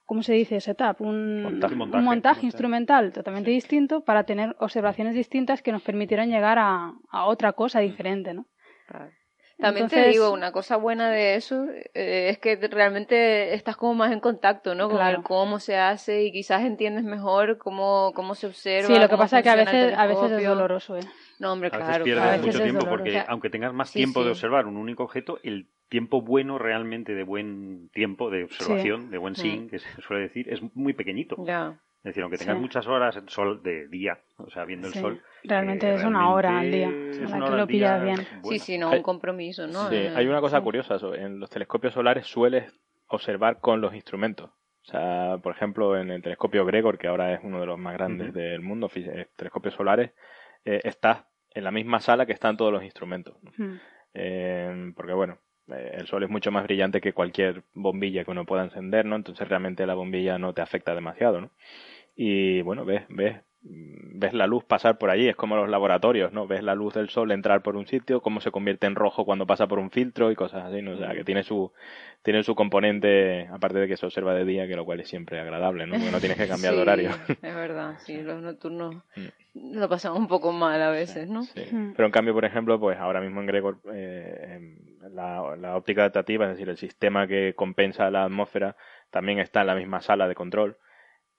¿cómo se dice? Setup, un Montaje. un Montaje. montaje instrumental totalmente distinto para tener observaciones distintas que nos permitieran llegar a, a otra cosa diferente, ¿no? Claro. También te digo, una cosa buena de eso eh, es que realmente estás como más en contacto, ¿no? Con Claro. el cómo se hace y quizás entiendes mejor cómo, cómo se observa. Sí, lo que pasa es que a veces, a veces es doloroso, ¿eh? No, hombre, A veces claro. pierdes claro. mucho tiempo porque O sea, aunque tengas más sí, tiempo de sí. observar un único objeto, el tiempo bueno realmente de buen tiempo de observación, de buen Mm. seeing, que se suele decir, es muy pequeñito. Ya. Es decir, aunque tengas Sí. muchas horas el sol de día, o sea, viendo Sí, el sol, Realmente eh, es una hora al día, es la que lo pillas día bien. buena. Sí, sí, no, Hay- un compromiso, ¿no? Sí, Eh, hay una cosa sí. curiosa. En los telescopios solares sueles observar con los instrumentos. O sea, por ejemplo, en el telescopio Gregor, que ahora es uno de los más grandes Ujú. del mundo, eh, telescopios solares, eh, estás en la misma sala que están todos los instrumentos. ¿no? Mm. Eh, porque bueno, eh, el sol es mucho más brillante que cualquier bombilla que uno pueda encender, ¿no? Entonces realmente la bombilla no te afecta demasiado, ¿no? Y bueno, ves, ves, ves la luz pasar por allí, es como los laboratorios, ¿no? Ves la luz del sol entrar por un sitio, cómo se convierte en rojo cuando pasa por un filtro y cosas así, ¿no? O sea, que tiene su, tiene su componente, aparte de que se observa de día, que lo cual es siempre agradable, ¿no? Porque no tienes que cambiar de horario. Es verdad, sí, los nocturnos Mm. lo pasamos un poco mal a veces, ¿no? Sí. Mm. Pero en cambio, por ejemplo, pues ahora mismo en Gregor eh, la, la óptica adaptativa, es decir, el sistema que compensa la atmósfera, también está en la misma sala de control.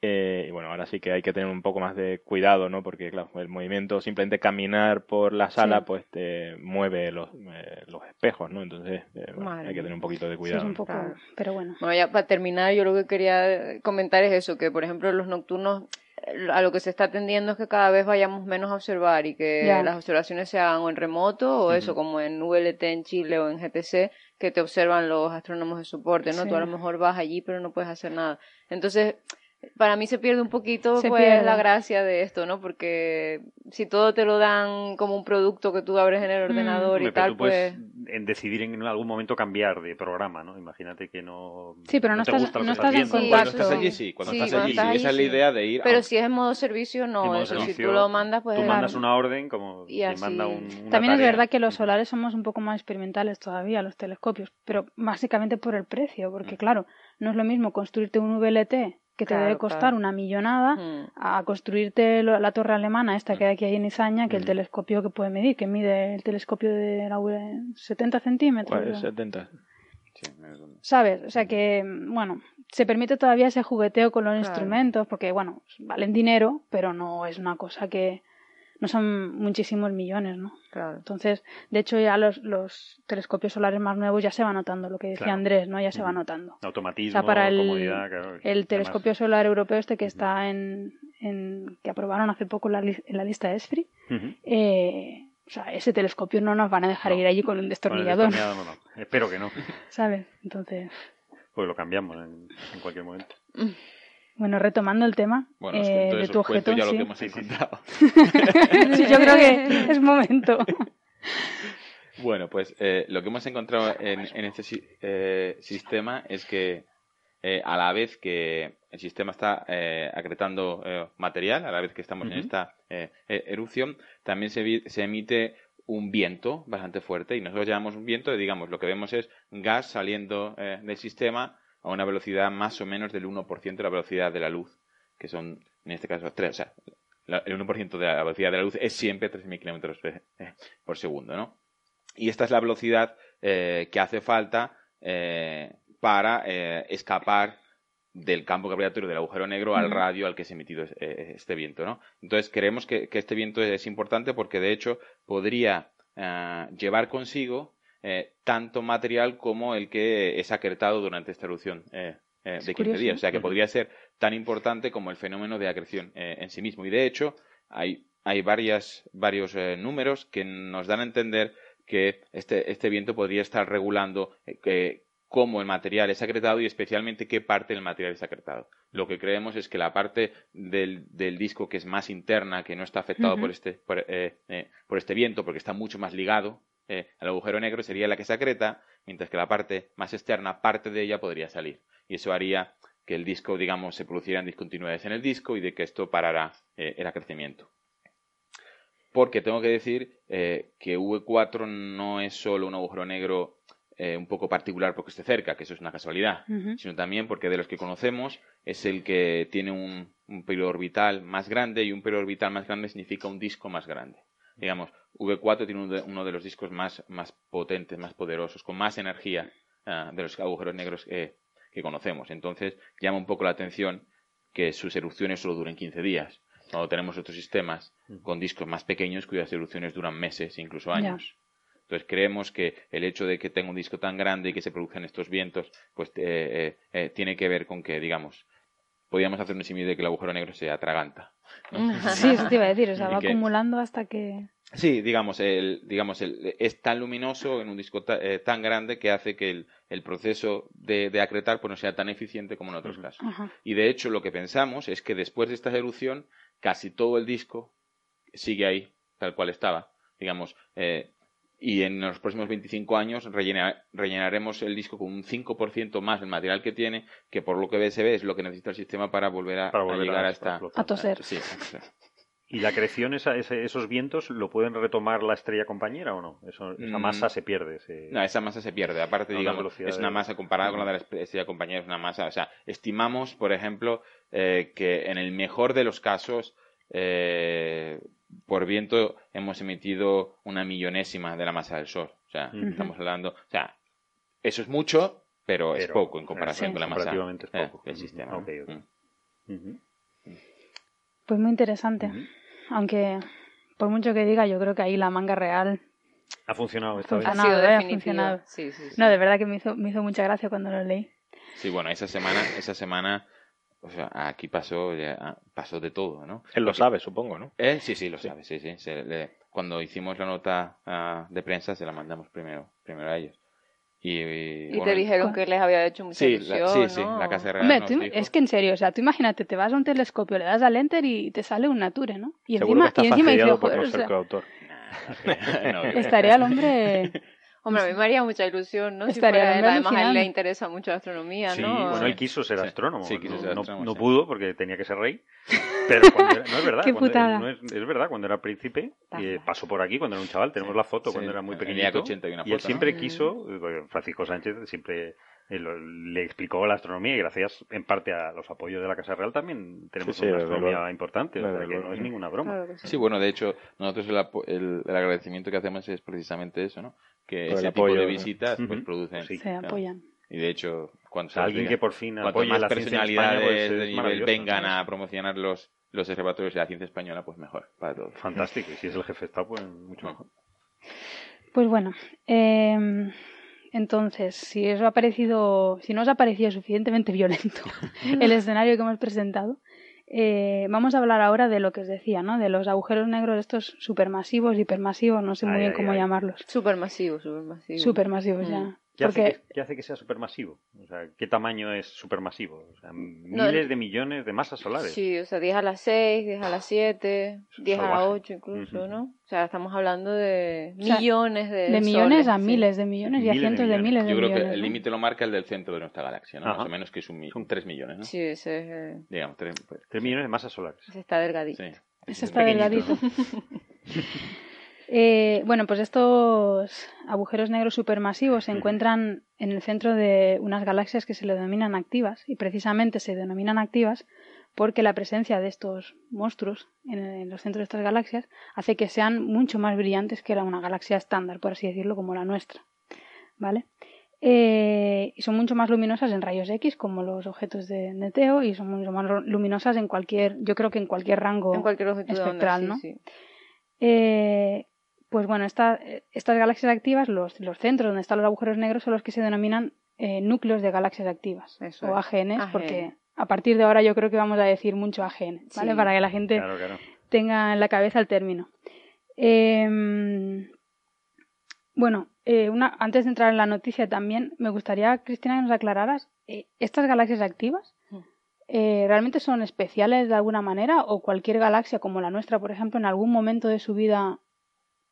Eh, y bueno, ahora sí que hay que tener un poco más de cuidado, ¿no? Porque, claro, el movimiento, simplemente caminar por la sala, Sí. pues te mueve los, eh, los espejos, ¿no? Entonces, eh, bueno, hay que tener un poquito de Sí, cuidado. es un poco, pero bueno. Bueno, ya para terminar, yo lo que quería comentar es eso, que por ejemplo los nocturnos, eh, a lo que se está tendiendo es que cada vez vayamos menos a observar y que las observaciones se hagan o en remoto o eso, como en VLT en Chile o en GTC, que te observan los astrónomos de soporte, ¿no? Sí. Tú a lo mejor vas allí pero no puedes hacer nada. Entonces, para mí se pierde un poquito Se pues pierde. la gracia de esto, ¿no? Porque si todo te lo dan como un producto que tú abres en el Mm. ordenador y pero tal, tú puedes pues... en decidir en algún momento cambiar de programa, ¿no? Imagínate que no. Sí, pero no te estás- gusta lo no que estás en Cuando estás allí, sí. Cuando sí, estás cuando allí, estás sí. allí, Esa es la idea de ir. Pero si es en modo servicio, no. modo Eso, si tú lo mandas, pues... Tú mandas una orden como Y así- manda un, una También es verdad que los solares somos un poco más experimentales todavía, los telescopios, pero básicamente por el precio, porque Mm. claro, no es lo mismo construirte un VLT que te Claro, debe costar claro. una millonada Mm. a construirte lo- la torre alemana esta que hay aquí en Izaña, que el Mm. telescopio que puede medir, que mide el telescopio de la UE 70 centímetros. ¿Cuál es? creo. 70. Sí, es donde- ¿Sabes? O sea que, bueno, se permite todavía ese jugueteo con los Claro. instrumentos, porque, bueno, valen dinero, pero no es una cosa que. No son muchísimos millones, ¿no? Claro. Entonces, de hecho, ya los, los telescopios solares más nuevos ya se va notando, lo que decía Claro. Andrés, ¿no? Ya se va notando. Automatismo, O sea, para el- comodidad, claro. El Además, telescopio solar europeo este que está en, en que aprobaron hace poco en la, en la lista de ESFRI, eh, o sea, ese telescopio no nos van a dejar No. ir allí con un Con el destornillador, no, no. Espero que no. ¿sabes? Entonces, Pues lo cambiamos en, en cualquier momento. Bueno, retomando el tema Bueno, eh, de tu objeto, ya lo sí. que hemos encontrado. Sí, yo creo que es momento. Bueno, pues eh, lo que hemos encontrado en, en este si- eh, sistema es que eh, a la vez que el sistema está eh, acretando eh, material, a la vez que estamos en esta eh, eh, erupción, también se, se emite un viento bastante fuerte y nosotros llamamos un viento, y digamos, lo que vemos es gas saliendo eh, del sistema a una velocidad más o menos del 1% de la velocidad de la luz, que son, en este caso, 3, o sea, la- el 1% de la velocidad de la luz es siempre 3.000 kilómetros eh, por segundo, ¿no? Y esta es la velocidad eh, que hace falta eh, para eh, escapar del campo gravitatorio del agujero negro al radio al que se ha emitido este viento, ¿no? Entonces creemos que, que este viento es importante porque de hecho podría llevar consigo eh, tanto material como el que es acretado durante esta erupción eh, eh, Es de 15 curioso. días. O sea que podría ser tan importante como el fenómeno de acreción en sí mismo. Y de hecho hay, hay varias, varios números que nos dan a entender que este, este viento podría estar regulando eh, cómo el material es acretado y especialmente qué parte del material es acretado. Lo que creemos es que la parte del, del disco que es más interna, que no está afectado por, este, por, eh, eh, por este viento, porque está mucho más ligado eh, al agujero negro, sería la que se acreta, mientras que la parte más externa, parte de ella podría salir. Y eso haría que el disco, digamos, se producieran discontinuidades en el disco y de que esto parara eh, el acrecimiento porque tengo que decir eh, que V4 no es solo un agujero negro eh, un poco particular porque esté cerca, que eso es una casualidad, sino también porque de los que conocemos es el que tiene un, un periodo orbital más grande y un periodo orbital más grande significa un disco más grande. Digamos, V4 tiene uno de, uno de los discos más, más potentes, más poderosos, con más energía ah, de los agujeros negros eh, que conocemos. Entonces llama un poco la atención que sus erupciones solo duren 15 días. Cuando tenemos otros sistemas con discos más pequeños cuyas erupciones duran meses, incluso años. Entonces creemos que el hecho de que tenga un disco tan grande y que se produzcan estos vientos, pues eh, eh, eh, tiene que ver con que, digamos, podríamos hacer un símil de que el agujero negro se atraganta. ¿no? Sí, eso te iba a decir, o sea, va que- acumulando hasta que... Sí, digamos, el, digamos el, es tan luminoso en un disco ta- eh, tan grande que hace que el, el proceso de, de acretar pues, no sea tan eficiente como en otros casos. Ajá. Y de hecho lo que pensamos es que después de esta erupción casi todo el disco sigue ahí, tal cual estaba. Digamos, eh, y en los próximos 25 años rellena- rellenaremos el disco con un 5% más del material que tiene, que por lo que se ve es lo que necesita el sistema para volver a, Para a volver llegar a a, esta... explotar. A toser. Sí, a. ¿Y la creación, esa, ese- esos vientos, lo pueden retomar la estrella compañera o no? Eso- esa Mm. masa se pierde. se- No, esa masa se pierde. Aparte, A digamos, es una masa comparada con la de la estrella compañera, es una masa. O sea, estimamos, por ejemplo, eh, que en el mejor de los casos, eh, por viento, hemos emitido una millonésima de la masa del Sol. O sea, estamos hablando. O sea, eso es mucho, pero, es poco en comparación sí. con la masa es eh, poco. del sistema. Ok, ok. Mm. Ujú. Pues muy interesante. Aunque, por mucho que diga, yo creo que ahí la manga real... Ha funcionado esta vez. Ha sido. Ha funcionado. Sí, sí, sí. No, de verdad que me hizo, me hizo mucha gracia cuando lo leí. Sí, bueno, esa semana, esa semana, o sea, aquí pasó, ya, pasó de todo, ¿no? Él lo sabe, supongo, ¿no? Eh, sí, sí, lo sabe, sí, sí. Se le- cuando hicimos la nota ah, de prensa se la mandamos primero, primero a ellos. Y, y, Y bueno, te dijeron que les había hecho mucha Sí, ilusión, la, sí, sí, la Casa Real Hombre, nos tú- dijo- es que en serio, o sea, tú imagínate, te vas a un telescopio, le das al enter y te sale un nature, ¿no? Y Seguro encima, que está y encima dice, fastidiado por joder, no o ser sea, coautor. No, estaría el hombre... Hombre, a mí me haría mucha ilusión, ¿no? Si Estaría fuera él, hombre además a él le interesa mucho la astronomía, Sí, ¿no? bueno, él quiso ser Sí. astrónomo. Sí, quiso no, ser no- astrónomo, no pudo porque tenía que ser rey. Pero cuando era- no es verdad. Qué cuando- putada. no es, es verdad, cuando era príncipe, eh, pasó por aquí cuando era un chaval. Tenemos la foto Sí, cuando era muy pequeñito. IAC 80 hay una y él foto, siempre ¿no? quiso, eh, Francisco Sánchez siempre le explicó la astronomía y gracias en parte a los apoyos de la Casa Real también tenemos Sí, sí, una astronomía importante, o sea, Desde que luego. no es ninguna broma. Claro sí. Sí, bueno, de hecho, nosotros el, el- el agradecimiento que hacemos es precisamente eso, ¿no? Que ese tipo apoyo, de ¿no? visitas pues producen. Sí. Se claro. apoyan. Y de hecho, cuando O sea, alguien que por fin cuanto apoye más la ciencia en España, personalidades pues, es de nivel vengan a promocionar los, los observatorios de la ciencia española, pues mejor para todos. Fantástico, y si es el jefe de Estado, pues mucho mejor. Pues bueno, eh, entonces, si os ha parecido, si no os ha parecido suficientemente violento el escenario que hemos presentado, eh, vamos a hablar ahora de lo que os decía, ¿no? De los agujeros negros estos supermasivos, hipermasivos, no sé muy Ay, bien ay, cómo ay. llamarlos. Supermasivo, supermasivo. Supermasivos Mm. ya. ¿Qué, hace Porque que, qué hace que sea supermasivo? O sea, ¿qué tamaño es supermasivo? O sea, miles de millones de masas solares. Sí, o sea, 10 a las 6, 10 a las 7, 10 a las Salvaje. 8 incluso, Ujú. ¿no? O sea, estamos hablando de millones de de millones soles, a sí. miles de millones y a Miles de cientos de millones. miles de Yo creo millones. que el ¿no? límite lo marca el del centro de nuestra galaxia, ¿no? Ajá. Más o menos que es un, mi- un 3 millones, ¿no? Sí, ese, es, eh, Digamos, tres, pues, Tres millones de masas solares. ese está delgadito. sí. Ese Es está delgadito. Eh, bueno, pues estos agujeros negros supermasivos se encuentran en el centro de unas galaxias que se le denominan activas y precisamente se denominan activas porque la presencia de estos monstruos en, los centros de estas galaxias hace que sean mucho más brillantes que una galaxia estándar, por así decirlo, como la nuestra. ¿Vale? Eh, y son mucho más luminosas en rayos X, como los objetos de Neteo, y son mucho más luminosas en cualquier, yo creo que en cualquier rango En cualquier onda, espectral, sí, ¿no? sí. Eh, pues bueno, esta- eh, estas galaxias activas, los, los centros donde están los agujeros negros, son los que se denominan eh, núcleos de galaxias activas, Eso o es. AGNs, AGN. porque a partir de ahora yo creo que vamos a decir mucho AGN, ¿vale? Sí. Para que la gente Claro, claro. tenga en la cabeza el término. Eh, bueno, eh, una, antes de entrar en la noticia también, me gustaría, Cristina, que nos aclararas, eh, ¿estas galaxias activas Mm. eh, realmente son especiales de alguna manera o cualquier galaxia como la nuestra, por ejemplo, en algún momento de su vida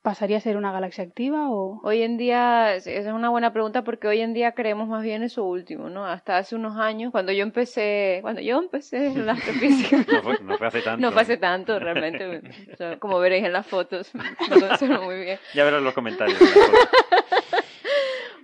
pasaría a ser una galaxia activa o... Hoy en día, es- esa es una buena pregunta porque hoy en día creemos más bien eso último, ¿no? Hasta hace unos años, cuando yo empecé, cuando yo empecé en la astrofísica, No fue, no fue hace tanto. no fue hace tanto realmente, o sea, como veréis en las fotos, no muy bien. Ya verás los comentarios.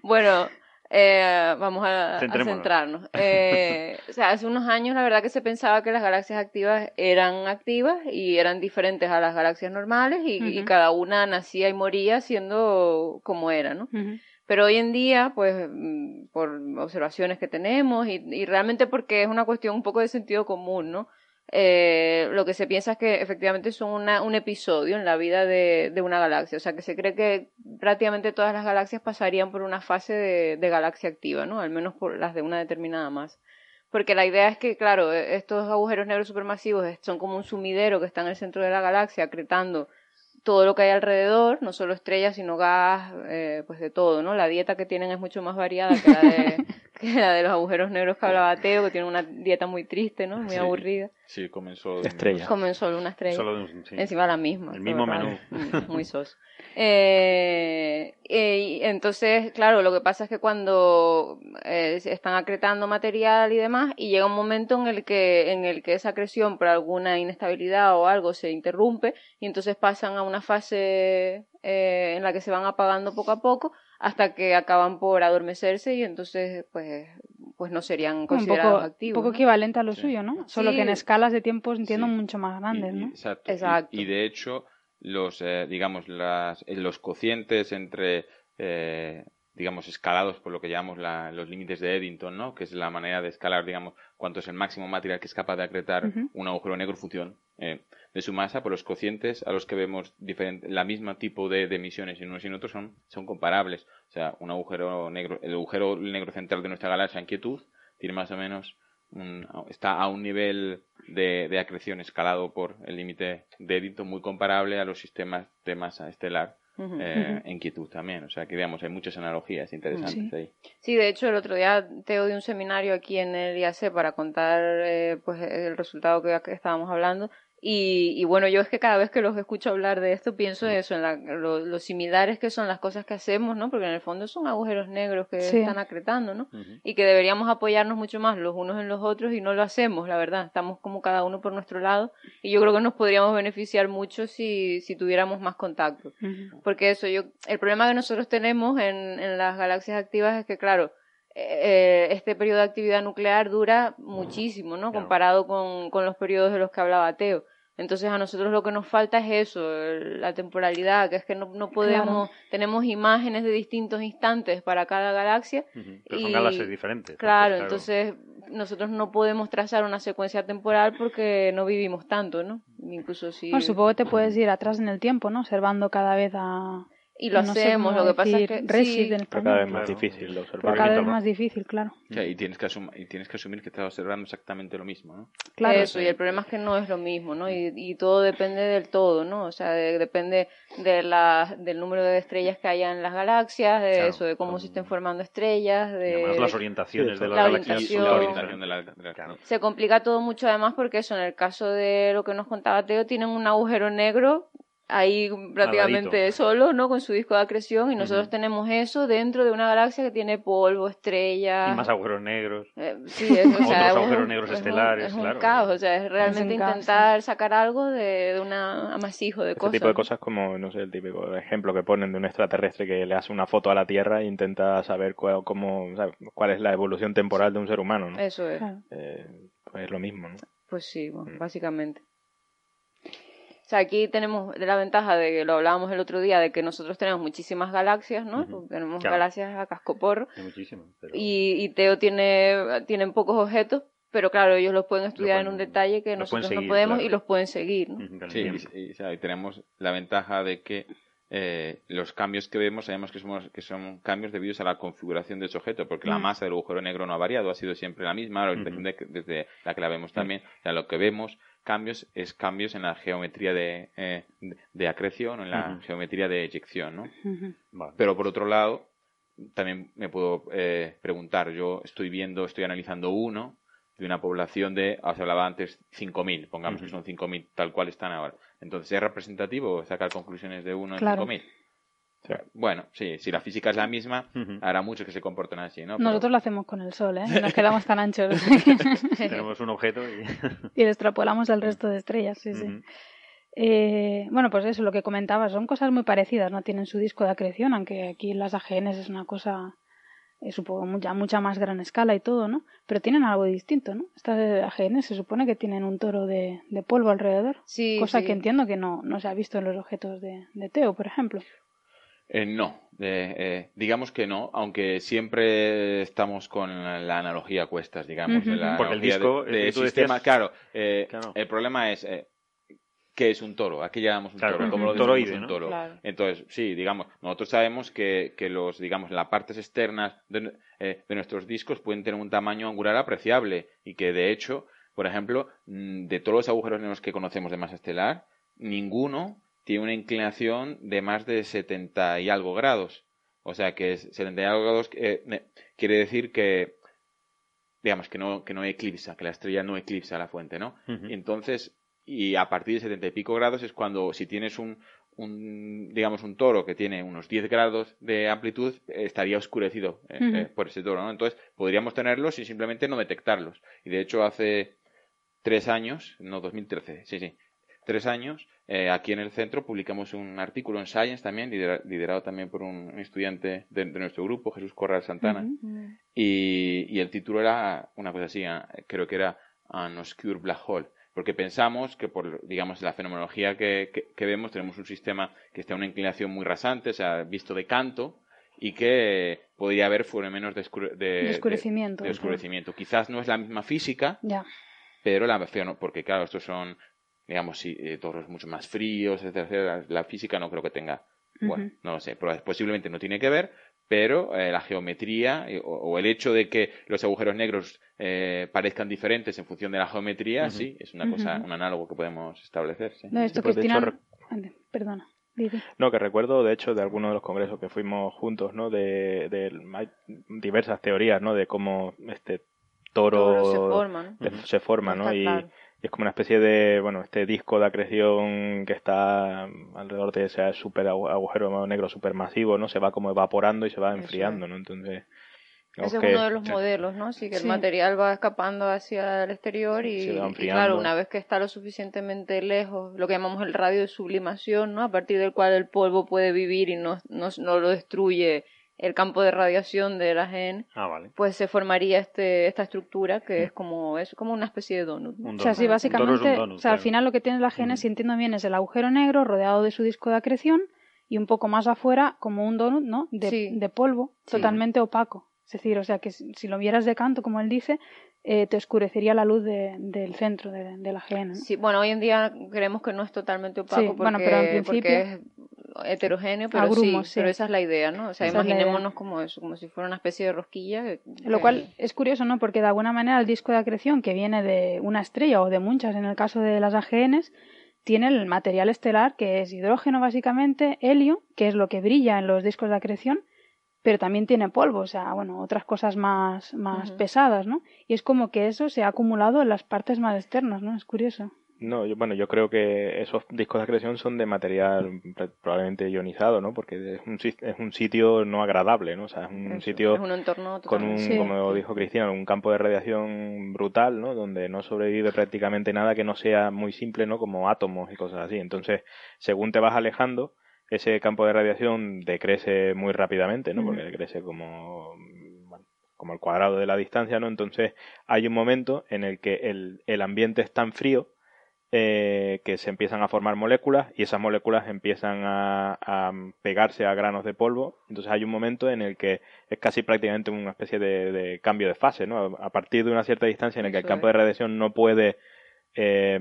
Bueno, eh, vamos a, a centrarnos. Eh, o sea, hace unos años la verdad que se pensaba que las galaxias activas eran activas y eran diferentes a las galaxias normales y, y cada una nacía y moría siendo como era, ¿no? Pero hoy en día, pues, mm, por observaciones que tenemos y, y realmente porque es una cuestión un poco de sentido común, ¿no? Eh, lo que se piensa es que efectivamente son una, un episodio en la vida de, de una galaxia. O sea, que se cree que prácticamente todas las galaxias pasarían por una fase de, de galaxia activa, ¿no? Al menos por las de una determinada masa. Porque la idea es que, claro, eh, estos agujeros negros supermasivos son como un sumidero que está en el centro de la galaxia, acretando todo lo que hay alrededor, no solo estrellas, sino gas, eh, pues de todo, ¿no? La dieta que tienen es mucho más variada que la de, que la de los agujeros negros que hablaba Teo, que tienen una dieta muy triste, ¿no? Muy Sí. aburrida. Sí, comenzó. Estrella. Comen solo una estrella. Solo de un- sí. Encima la misma. El mismo menú. raro. Mm, Muy soso. Eh, eh, y entonces, claro, lo que pasa es que cuando eh, se están acretando material y demás, y llega un momento en el que, en el que esa acreción por alguna inestabilidad o algo se interrumpe, y entonces pasan a una fase eh, en la que se van apagando poco a poco, hasta que acaban por adormecerse, y entonces, pues, pues no serían un considerados poco, activos. un poco ¿no? equivalente a lo Sí. suyo, ¿no? Solo Sí. que en escalas de tiempos entiendo Sí. mucho más grandes, Y- y- ¿no? exacto. Y- Exacto. Y, de hecho, los, eh, digamos, las, eh, los cocientes entre, eh, digamos, escalados por lo que llamamos la- los límites de Eddington, ¿no? Que es la manera de escalar, digamos, cuánto es el máximo material que es capaz de acretar un agujero negro en función eh, de su masa, por los cocientes a los que vemos diferente, la misma tipo de, de emisiones en unos y en otros son, son comparables. O sea, un agujero negro, el agujero negro central de nuestra galaxia en quietud tiene más o menos un- está a un nivel de, de acreción escalado por el límite de Eddington muy comparable a los sistemas de masa estelar eh, en quietud también. O sea que digamos, hay muchas analogías interesantes Sí. ahí. Sí, de hecho el otro día Teo dio un seminario aquí en el IAC para contar eh, pues el resultado que estábamos hablando y, y bueno, yo es que cada vez que los escucho hablar de esto pienso eso, en la- lo, lo similares que son las cosas que hacemos, ¿no? Porque en el fondo son agujeros negros que Sí. están acretando, ¿no? Y que deberíamos apoyarnos mucho más los unos en los otros y no lo hacemos, la verdad. Estamos como cada uno por nuestro lado y yo creo que nos podríamos beneficiar mucho si, si tuviéramos más contacto. Porque eso, yo, el problema que nosotros tenemos en, en las galaxias activas es que, claro, eh, este periodo de actividad nuclear dura muchísimo, ¿no? Comparado con, con los periodos de los que hablaba Teo. Entonces a nosotros lo que nos falta es eso, la temporalidad, que es que no, no podemos, tenemos imágenes de distintos instantes para cada galaxia. Pero son galaxias diferentes. Claro, entonces nosotros no podemos trazar una secuencia temporal porque no vivimos tanto, ¿no? Incluso si... Bueno, supongo que te puedes ir atrás en el tiempo, ¿no? Observando cada vez a y lo hacemos. Lo que pasa es que sí, cada vez más difícil de observar. Cada vez más difícil, claro. y, tienes que y tienes que asumir que estás observando exactamente lo mismo, ¿no? Claro. Eso, y el problema es que no es lo mismo, ¿no? Y, y todo depende del todo, ¿no? O sea, depende de la, del número de estrellas que haya en las galaxias, de eso, de cómo se estén formando estrellas, de... las orientaciones de la, galaxias. La orientación de la, Se complica todo mucho además porque eso, en el caso de lo que nos contaba Teo, tienen un agujero negro ahí prácticamente solo, ¿no? Con su disco de acreción y nosotros tenemos eso dentro de una galaxia que tiene polvo, estrellas. Y más agujeros negros. Eh, sí, es, o sea, Otros agujeros negros estelares, es un, claro. caos, o sea, es realmente intentar sacar algo de, de un amasijo de Ese cosas. tipo de cosas como, no sé, el típico ejemplo que ponen de un extraterrestre que le hace una foto a la Tierra e intenta saber cuál, cómo, cuál es la evolución temporal de un ser humano, ¿no? Eso es. Eh, pues es lo mismo, ¿no? Pues sí, bueno, básicamente. O sea, aquí tenemos la ventaja de que lo hablábamos el otro día, de que nosotros tenemos muchísimas galaxias, ¿no? Tenemos galaxias a cascoporro. Muchísimas. Y, y, Teo tiene tienen pocos objetos, pero claro, ellos los pueden estudiar en un detalle que nosotros no podemos y los pueden seguir, ¿no? Sí, y, y, tenemos la ventaja de que eh, los cambios que vemos sabemos que, somos, que son cambios debidos a la configuración de ese objeto, porque la masa del agujero negro no ha variado, ha sido siempre la misma, la orientación desde la que la vemos también. O sea, lo que vemos cambios es cambios en la geometría de, eh, de acreción o en la geometría de eyección, ¿no? Pero por otro lado, también me puedo eh, preguntar, yo estoy viendo, estoy analizando uno de una población de, os hablaba antes, 5.000, pongamos que son 5.000 tal cual están ahora. Entonces, ¿es representativo sacar conclusiones de uno en 5.000? Bueno, sí, si la física es la misma, hará mucho que se comporten así, ¿no? Nosotros lo hacemos con el Sol, ¿eh? Nos quedamos tan anchos. Tenemos un objeto y... y lo extrapolamos al resto de estrellas, sí, sí. Eh, bueno, pues eso, lo que comentabas, son cosas muy parecidas, ¿no? Tienen su disco de acreción, aunque aquí las AGNs es una cosa, eh, supongo, mucha, mucha más gran escala y todo, ¿no? Pero tienen algo distinto, ¿no? Estas AGNs se supone que tienen un toro de, de polvo alrededor, sí, cosa sí. que entiendo que no, no se ha visto en los objetos de, de Teo, por ejemplo. Eh, no, eh, digamos que no, aunque siempre estamos con la analogía a cuestas, digamos. Uh -huh. la Porque el disco, de, de el sistema, decías... claro, eh, claro, el problema es eh, qué es un toro, a qué llamamos un claro, toro, cómo lo toroide, un ¿no? toro. Claro. Entonces, sí, digamos, nosotros sabemos que, que los, digamos, las partes externas de, eh, de nuestros discos pueden tener un tamaño angular apreciable y que de hecho, por ejemplo, mm, de todos los agujeros negros que conocemos de masa estelar, ninguno tiene una inclinación de más de 70 y algo grados. O sea que 70 y algo grados eh, quiere decir que, digamos, que no, que no eclipsa, que la estrella no eclipsa la fuente, ¿no? Uh -huh. Entonces, y a partir de 70 y pico grados es cuando, si tienes un, un, digamos, un toro que tiene unos 10 grados de amplitud, estaría oscurecido eh, uh -huh. eh, por ese toro, ¿no? Entonces, podríamos tenerlos y simplemente no detectarlos. Y de hecho, hace tres años, no, 2013, sí, sí, tres años, eh, aquí en el centro publicamos un artículo en Science también, lidera, liderado también por un estudiante de, de, nuestro grupo, Jesús Corral Santana, Uh -huh. y, y, el título era una cosa así, creo que era An Obscure Black Hole, porque pensamos que por, digamos, la fenomenología que, que, que vemos, tenemos un sistema que está a una inclinación muy rasante, o sea, visto de canto, y que podría haber fenómenos de, de, de, oscurecimiento. De, de oscurecimiento. Quizás no es la misma física, ya. pero la porque claro, estos son digamos, si, eh, torres mucho más fríos, etcétera, etcétera. La física no creo que tenga, uh -huh. bueno, no lo sé, pero posiblemente no tiene que ver, pero eh, la geometría eh, o, o, el hecho de que los agujeros negros eh, parezcan diferentes en función de la geometría, uh -huh. sí, es una cosa, uh -huh. un análogo que podemos establecer. ¿sí? No, esto, Cristina... Hecho, Perdona. No, que recuerdo, de hecho, de alguno de los congresos que fuimos juntos, ¿no? De, diversas teorías, ¿no? De cómo este toro, toro se forma, ¿no? De, se forma, ¿no? Y, claro y es como una especie de, bueno, este disco de acreción que está alrededor de ese super agujero negro supermasivo, ¿no? Se va como evaporando y se va enfriando, ¿no? Entonces... Ese es uno de los modelos, ¿no? Así que sí. el material va escapando hacia el exterior y, y, claro, una vez que está lo suficientemente lejos, lo que llamamos el radio de sublimación, ¿no? A partir del cual el polvo puede vivir y no, no, no lo destruye el campo de radiación del AGN, Ah, vale. pues se formaría este, esta estructura que es como es como una especie de donut. ¿no? Un O sea, sí, básicamente, un donut, o sea, al final lo que tiene la AGN, si entiendo bien, es el agujero negro rodeado de su disco de acreción y un poco más afuera como un donut, ¿no? De, Sí. de polvo, Sí. totalmente opaco. Es decir, o sea, que si, lo vieras de canto, como él dice, eh, te oscurecería la luz de- del centro de, de la. ¿no? Sí, bueno, hoy en día creemos que no es totalmente opaco Sí, porque, bueno, pero en porque principio- es heterogéneo, pero Agrumos, sí, sí. pero esa es la idea, ¿no? O sea, Esa es la imaginémonos como eso, como si fuera una especie de rosquilla. que- Lo que- cual es curioso, ¿no? Porque de alguna manera el disco de acreción, que viene de una estrella o de muchas en el caso de las AGNs, tiene el material estelar que es hidrógeno básicamente, helio, que es lo que brilla en los discos de acreción, pero también tiene polvo, o sea, bueno, otras cosas más, más pesadas, ¿no? Y es como que eso se ha acumulado en las partes más externas, ¿no? Es curioso. No, yo, bueno, yo creo que esos discos de acreción son de material probablemente ionizado, ¿no? Porque es un, es un sitio no agradable, ¿no? O sea, es un eso, sitio es un entorno con un, Sí. como dijo Cristina, un campo de radiación brutal, ¿no? Donde no sobrevive prácticamente nada que no sea muy simple, ¿no? Como átomos y cosas así. Entonces, según te vas alejando, ese campo de radiación decrece muy rápidamente, ¿no? Porque decrece como, bueno, como el cuadrado de la distancia, ¿no? Entonces, hay un momento en el que el, el ambiente es tan frío eh, que se empiezan a formar moléculas y esas moléculas empiezan a, a pegarse a granos de polvo. Entonces hay un momento en el que es casi prácticamente una especie de, de cambio de fase, ¿no? A partir de una cierta distancia en el que el campo de radiación no puede eh,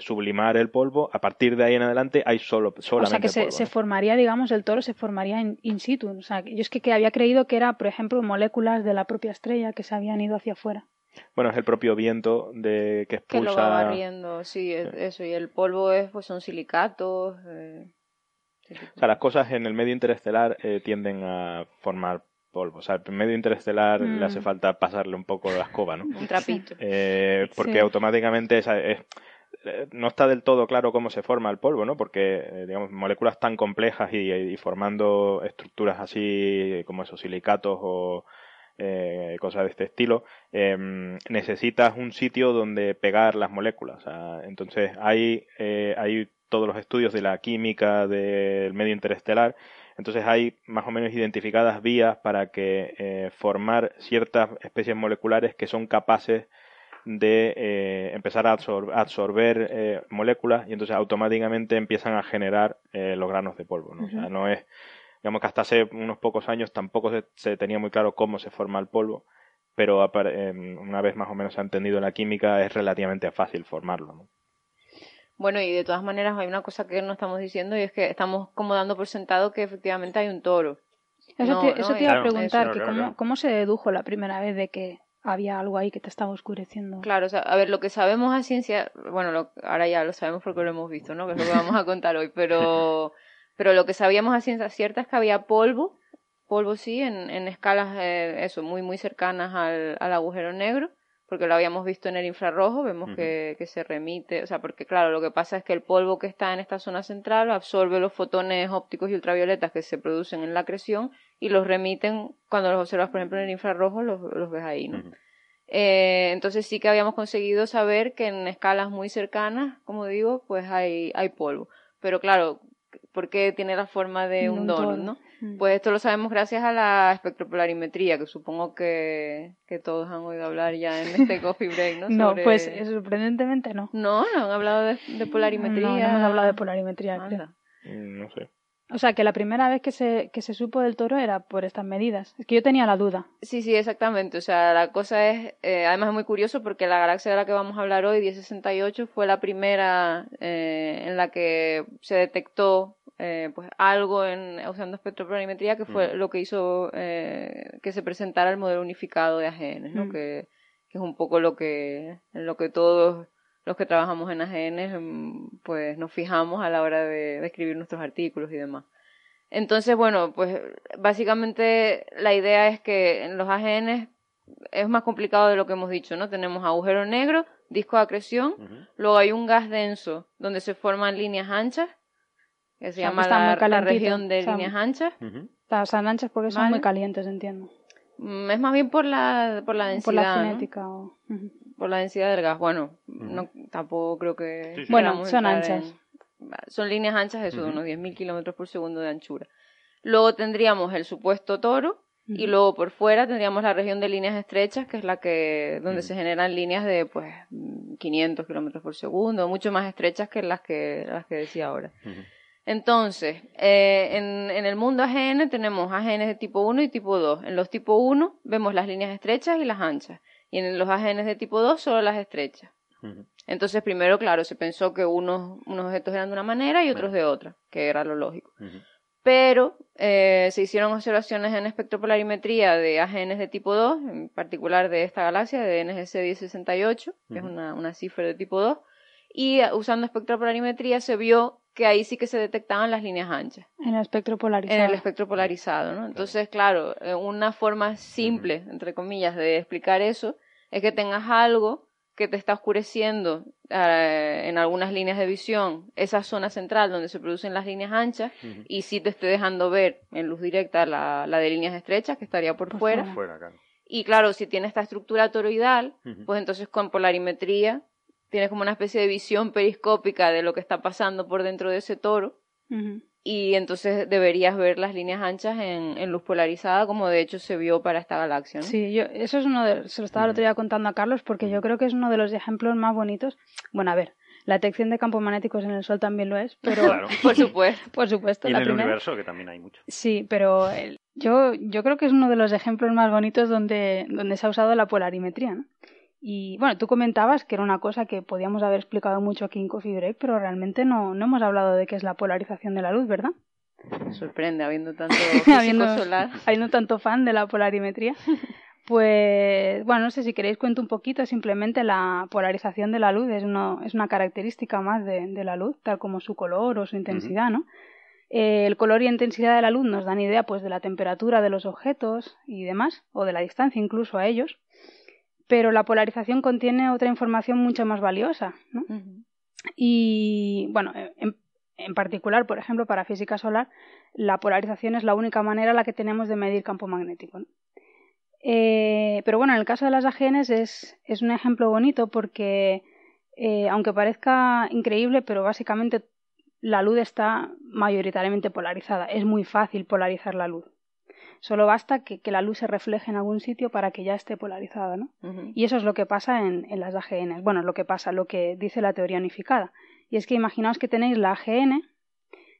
sublimar el polvo, a partir de ahí en adelante hay solo O solamente sea, que se, polvo, se ¿no? formaría, digamos, el toro se formaría in, in situ. O sea, que yo es que, que había creído que era, por ejemplo, moléculas de la propia estrella que se habían ido hacia afuera. Bueno, es el propio viento de que que lo va expulsa barriendo, sí, es- eso, y el polvo es, pues son silicatos. eh. O sea, las cosas en el medio interestelar eh, tienden a formar polvo. O sea, el medio interestelar Mm. le hace falta pasarle un poco la escoba, ¿no? un trapito. Eh, porque Sí. automáticamente esa- es- eh, no está del todo claro cómo se forma el polvo, ¿no? Porque, eh, digamos, moléculas tan complejas y, y formando estructuras así como esos silicatos o eh, cosas de este estilo, eh, necesitas un sitio donde pegar las moléculas. O sea, entonces, hay, eh, hay todos los estudios de la química del medio interestelar entonces hay más o menos identificadas vías para que eh, formar ciertas especies moleculares que son capaces de eh, empezar a absor- a absorber eh, moléculas y entonces automáticamente empiezan a generar los granos de polvo. ¿no? O sea, no es, digamos que hasta hace unos pocos años tampoco se, se tenía muy claro cómo se forma el polvo, pero em, una vez más o menos se ha entendido en la química es relativamente fácil formarlo. ¿no? Bueno, y de todas maneras hay una cosa que no estamos diciendo y es que estamos como dando por sentado que efectivamente hay un toro. Eso No, te, no, eso te iba claro, a preguntar, que cómo, cómo se dedujo la primera vez de que había algo ahí que te estaba oscureciendo. Claro, o sea, a ver, lo que sabemos a ciencia, bueno, lo- ahora ya lo sabemos porque lo hemos visto, ¿no? Que es lo que vamos a contar hoy, pero, pero lo que sabíamos a ciencia cierta es que había polvo, polvo sí, en, en escalas, eh, eso, muy, muy cercanas al, al agujero negro, porque lo habíamos visto en el infrarrojo, vemos que, que se remite, o sea, porque claro, lo que pasa es que el polvo que está en esta zona central absorbe los fotones ópticos y ultravioletas que se producen en la acreción y los remiten, cuando los observas, por ejemplo, en el infrarrojo, los, los ves ahí, ¿no? Eh, entonces sí que habíamos conseguido saber que en escalas muy cercanas, como digo, pues hay, hay polvo. Pero claro, ¿por qué tiene la forma de un, Un donut, no? Pues esto lo sabemos gracias a la espectropolarimetría, que supongo que, que todos han oído hablar ya en este coffee break, ¿no? No, Sobre- pues eh, sorprendentemente no. No, no han hablado de, de polarimetría. No, no hemos hablado de polarimetría, creo. Anda. Mm, No sé. O sea, que la primera vez que se, que se supo del toro era por estas medidas. Es que yo tenía la duda. Sí, sí, exactamente. O sea, la cosa es, eh, además es muy curioso porque la galaxia de la que vamos a hablar hoy, 1068, fue la primera eh, en la que se detectó eh, pues algo en, usando espectropolarimetría que fue lo que hizo eh, que se presentara el modelo unificado de AGN, ¿no? Mm. Que, que es un poco lo que, en lo que todos los que trabajamos en AGN mm, pues nos fijamos a la hora de, de escribir nuestros artículos y demás. Entonces, bueno, pues básicamente la idea es que en los AGN es más complicado de lo que hemos dicho, ¿no? Tenemos agujero negro, disco de acreción, luego hay un gas denso donde se forman líneas anchas, que se sea, llama está muy la, la región de o sea, líneas anchas. Ujú. Las anchas porque son Vale. muy calientes, entiendo. Mm, Es más bien por la, por la densidad, Por la ¿no? cinética. o-. Por la densidad del gas. Bueno, no, tampoco creo que... Sí, sí. Bueno, son anchas. en- Son líneas anchas, eso, de unos 10.000 kilómetros por segundo de anchura. Luego tendríamos el supuesto toro, y luego por fuera tendríamos la región de líneas estrechas, que es la que, donde se generan líneas de, pues, 500 kilómetros por segundo, mucho más estrechas que las que, las que decía ahora. Entonces, eh, en, en, el mundo AGN tenemos AGNs de tipo 1 y tipo 2. En los tipo 1 vemos las líneas estrechas y las anchas. Y en los AGNs de tipo 2 solo las estrechas. Entonces, primero, claro, se pensó que unos, unos objetos eran de una manera y otros de otra, que era lo lógico pero eh, se hicieron observaciones en espectropolarimetría de AGNs de tipo 2, en particular de esta galaxia, de NGC 1068, que es una, una cifra de tipo 2, y uh, usando espectropolarimetría se vio que ahí sí que se detectaban las líneas anchas. En el espectro polarizado. En el espectro polarizado, ¿no? Entonces, claro, eh, una forma simple, entre comillas, de explicar eso es que tengas algo que te está oscureciendo eh, en algunas líneas de visión esa zona central donde se producen las líneas anchas y sí te esté dejando ver en luz directa la, la de líneas estrechas que estaría por, fuera. Y claro, si tiene esta estructura toroidal, pues entonces con polarimetría tienes como una especie de visión periscópica de lo que está pasando por dentro de ese toro y entonces deberías ver las líneas anchas en, en, luz polarizada, como de hecho se vio para esta galaxia. ¿no? Sí, yo, eso es uno de, se lo estaba el otro día contando a Carlos, porque yo creo que es uno de los ejemplos más bonitos. Bueno, a ver, la detección de campos magnéticos en el Sol también lo es, pero claro. por supuesto, por supuesto. Y en el primera... universo que también hay mucho. Sí, pero el, yo, yo creo que es uno de los ejemplos más bonitos donde, donde se ha usado la polarimetría, ¿no? Y bueno, tú comentabas que era una cosa que podíamos haber explicado mucho aquí en Coffee Break, pero realmente no, no hemos hablado de qué es la polarización de la luz, ¿verdad? Me sorprende habiendo tanto habiendo, solar. habiendo tanto fan de la polarimetría. Pues bueno, no sé si queréis cuento un poquito, simplemente la polarización de la luz es, uno, es una característica más de, de, la luz, tal como su color o su intensidad, ¿no? Eh, el color y intensidad de la luz nos dan idea pues de la temperatura de los objetos y demás, o de la distancia incluso a ellos, pero la polarización contiene otra información mucho más valiosa, ¿no? Uh -huh. Y bueno, en, en particular, por ejemplo, para física solar, la polarización es la única manera en la que tenemos de medir campo magnético. ¿no? Eh, pero bueno, en el caso de las AGNs es, es un ejemplo bonito porque, eh, aunque parezca increíble, pero básicamente la luz está mayoritariamente polarizada. Es muy fácil polarizar la luz. Solo basta que, que la luz se refleje en algún sitio para que ya esté polarizada, ¿no? Uh -huh. Y eso es lo que pasa en, en las AGNs. Bueno, lo que pasa, lo que dice la teoría unificada. Y es que imaginaos que tenéis la AGN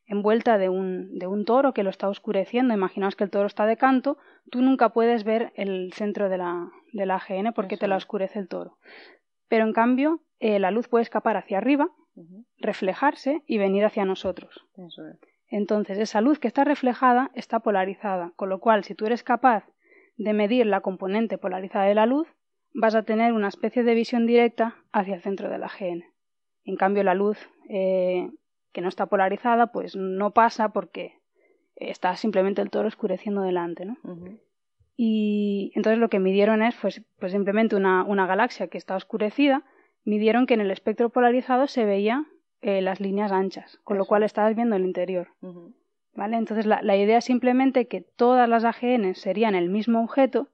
envuelta de un, de un toro que lo está oscureciendo, imaginaos que el toro está de canto, tú nunca puedes ver el centro de la, de la AGN porque Eso. te la oscurece el toro. Pero en cambio, eh, la luz puede escapar hacia arriba, uh -huh. reflejarse y venir hacia nosotros. Eso es. Entonces, esa luz que está reflejada está polarizada, con lo cual, si tú eres capaz de medir la componente polarizada de la luz, vas a tener una especie de visión directa hacia el centro de la AGN. En cambio, la luz eh, que no está polarizada, pues no pasa porque está simplemente el toro oscureciendo delante, ¿no? Uh -huh. Y entonces lo que midieron es, pues, pues simplemente una, una, galaxia que está oscurecida, midieron que en el espectro polarizado se veía eh, las líneas anchas, con Eso. lo cual estabas viendo el interior. Uh -huh. ¿Vale? Entonces la, la idea es simplemente que todas las AGN serían el mismo objeto,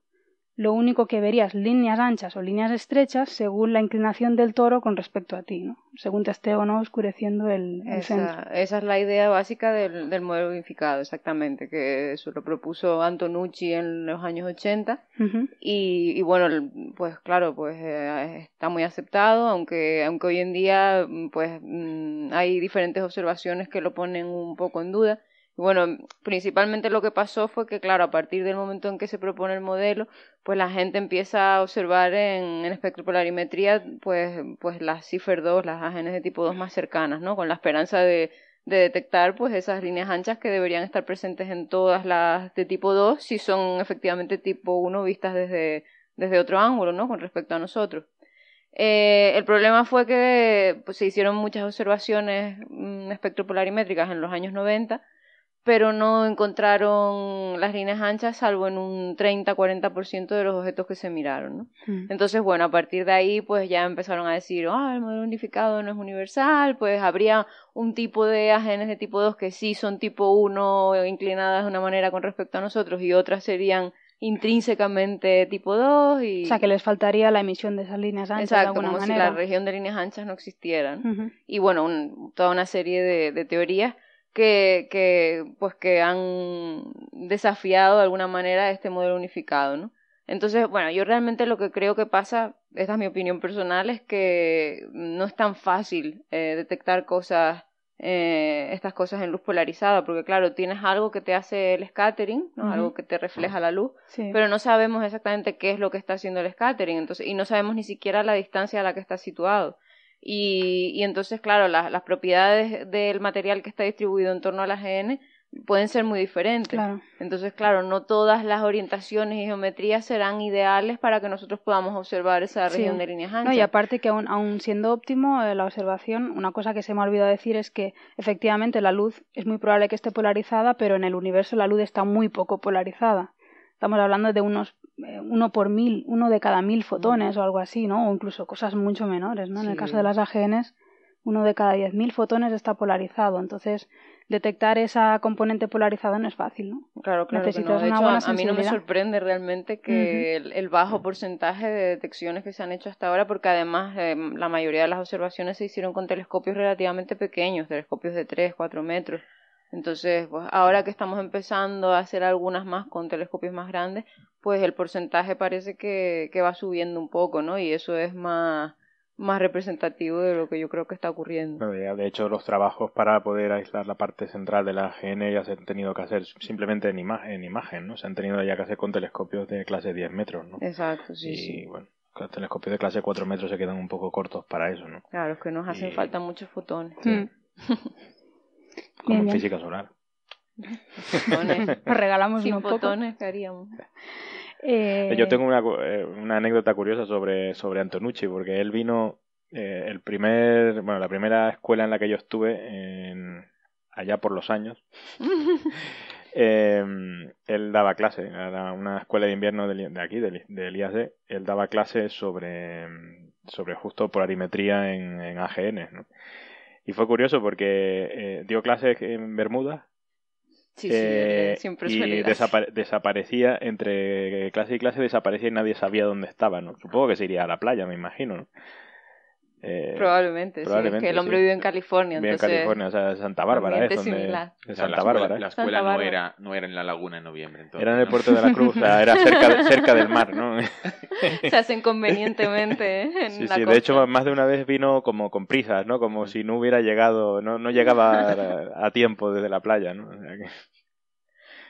lo único que verías líneas anchas o líneas estrechas según la inclinación del toro con respecto a ti, ¿no? Según te esté o no oscureciendo el, el esa, centro. Esa es la idea básica del, del, modelo unificado, exactamente, que eso lo propuso Antonucci en los años 80 uh -huh. y, y, bueno, pues claro, pues eh, está muy aceptado, aunque, aunque hoy en día pues mm, hay diferentes observaciones que lo ponen un poco en duda. Bueno, principalmente lo que pasó fue que, claro, a partir del momento en que se propone el modelo, pues la gente empieza a observar en, en espectropolarimetría, pues, pues las cifr 2, las AGNs de tipo 2 más cercanas, ¿no? Con la esperanza de, de detectar, pues, esas líneas anchas que deberían estar presentes en todas las de tipo 2, si son efectivamente tipo 1 vistas desde, desde otro ángulo, ¿no? Con respecto a nosotros. Eh, el problema fue que pues, se hicieron muchas observaciones mmm, espectropolarimétricas en los años 90, pero no encontraron las líneas anchas salvo en un 30-40% de los objetos que se miraron, ¿no? Mm. Entonces, bueno, a partir de ahí pues ya empezaron a decir, ah, oh, el modelo unificado no es universal, pues habría un tipo de AGNs de tipo 2 que sí son tipo 1 inclinadas de una manera con respecto a nosotros y otras serían intrínsecamente tipo 2 y... O sea, que les faltaría la emisión de esas líneas anchas Exacto, de alguna como manera. si la región de líneas anchas no existieran. Uh -huh. Y bueno, un, toda una serie de, de teorías que, que, pues que han desafiado de alguna manera este modelo unificado, ¿no? Entonces, bueno, yo realmente lo que creo que pasa, esta es mi opinión personal, es que no es tan fácil eh, detectar cosas, eh, estas cosas en luz polarizada, porque claro, tienes algo que te hace el scattering, ¿no? algo que te refleja la luz, pero no sabemos exactamente qué es lo que está haciendo el scattering, entonces, y no sabemos ni siquiera la distancia a la que está situado. Y, y entonces, claro, las propiedades del material que está distribuido en torno a la GN pueden ser muy diferentes. Entonces, claro, no todas las orientaciones y geometrías serán ideales para que nosotros podamos observar esa región de líneas anchas. No, y aparte que aún, aún siendo óptimo eh, la observación, una cosa que se me ha olvidado decir es que efectivamente la luz es muy probable que esté polarizada, pero en el universo la luz está muy poco polarizada. Estamos hablando de unos uno por mil, uno de cada mil fotones o algo así, ¿no? O incluso cosas mucho menores, ¿no? En el caso de las AGNs, uno de cada diez mil fotones está polarizado. Entonces, detectar esa componente polarizada no es fácil, ¿no? Claro, claro. Necesitas una buena a mí no me sorprende realmente que el, bajo porcentaje de detecciones que se han hecho hasta ahora, porque además eh, la mayoría de las observaciones se hicieron con telescopios relativamente pequeños, telescopios de 3, 4 metros. Entonces, pues ahora que estamos empezando a hacer algunas más con telescopios más grandes, pues el porcentaje parece que, que va subiendo un poco, ¿no? Y eso es más, más representativo de lo que yo creo que está ocurriendo. De hecho, los trabajos para poder aislar la parte central de la GN ya se han tenido que hacer simplemente en, imagen, en imagen, ¿no? Se han tenido ya que hacer con telescopios de clase 10 metros, ¿no? Exacto, sí, y, bueno, los telescopios de clase 4 metros se quedan un poco cortos para eso, ¿no? Claro, es que nos hacen falta muchos fotones. Mm. Como en física solar. Nos regalamos Sin unos fotones que haríamos. Eh... Yo tengo una, eh, una, anécdota curiosa sobre, sobre Antonucci, porque él vino, eh, el primer, bueno, la primera escuela en la que yo estuve, en, allá por los años, eh, él daba clase, era una escuela de invierno de, de aquí, del, del IAC, él daba clase sobre, sobre justo polarimetría en, en AGN, ¿no? Y fue curioso porque eh, dio clases en Bermuda. Sí, sí, eh, siempre y desaparecía entre clase y clase, desaparecía y nadie sabía dónde estaba, ¿no? Supongo que se iría a la playa, me imagino, ¿no? Eh, probablemente, probablemente, sí, es que el hombre sí. vive en California. Vive entonces, en California, o sea, Santa Bárbara, es donde, en Santa la Bárbara. escuela, la escuela Santa no, Bárbara. era, no era en la laguna en noviembre. Entonces, Era en el puerto de la Cruz, o sea, era cerca, cerca del mar, ¿no? Se hacen convenientemente ¿eh? en Sí, la sí, de costa. hecho más de una vez vino como con prisas, ¿no? Como si no hubiera llegado, no, no llegaba a, a tiempo desde la playa, ¿no? O sea que-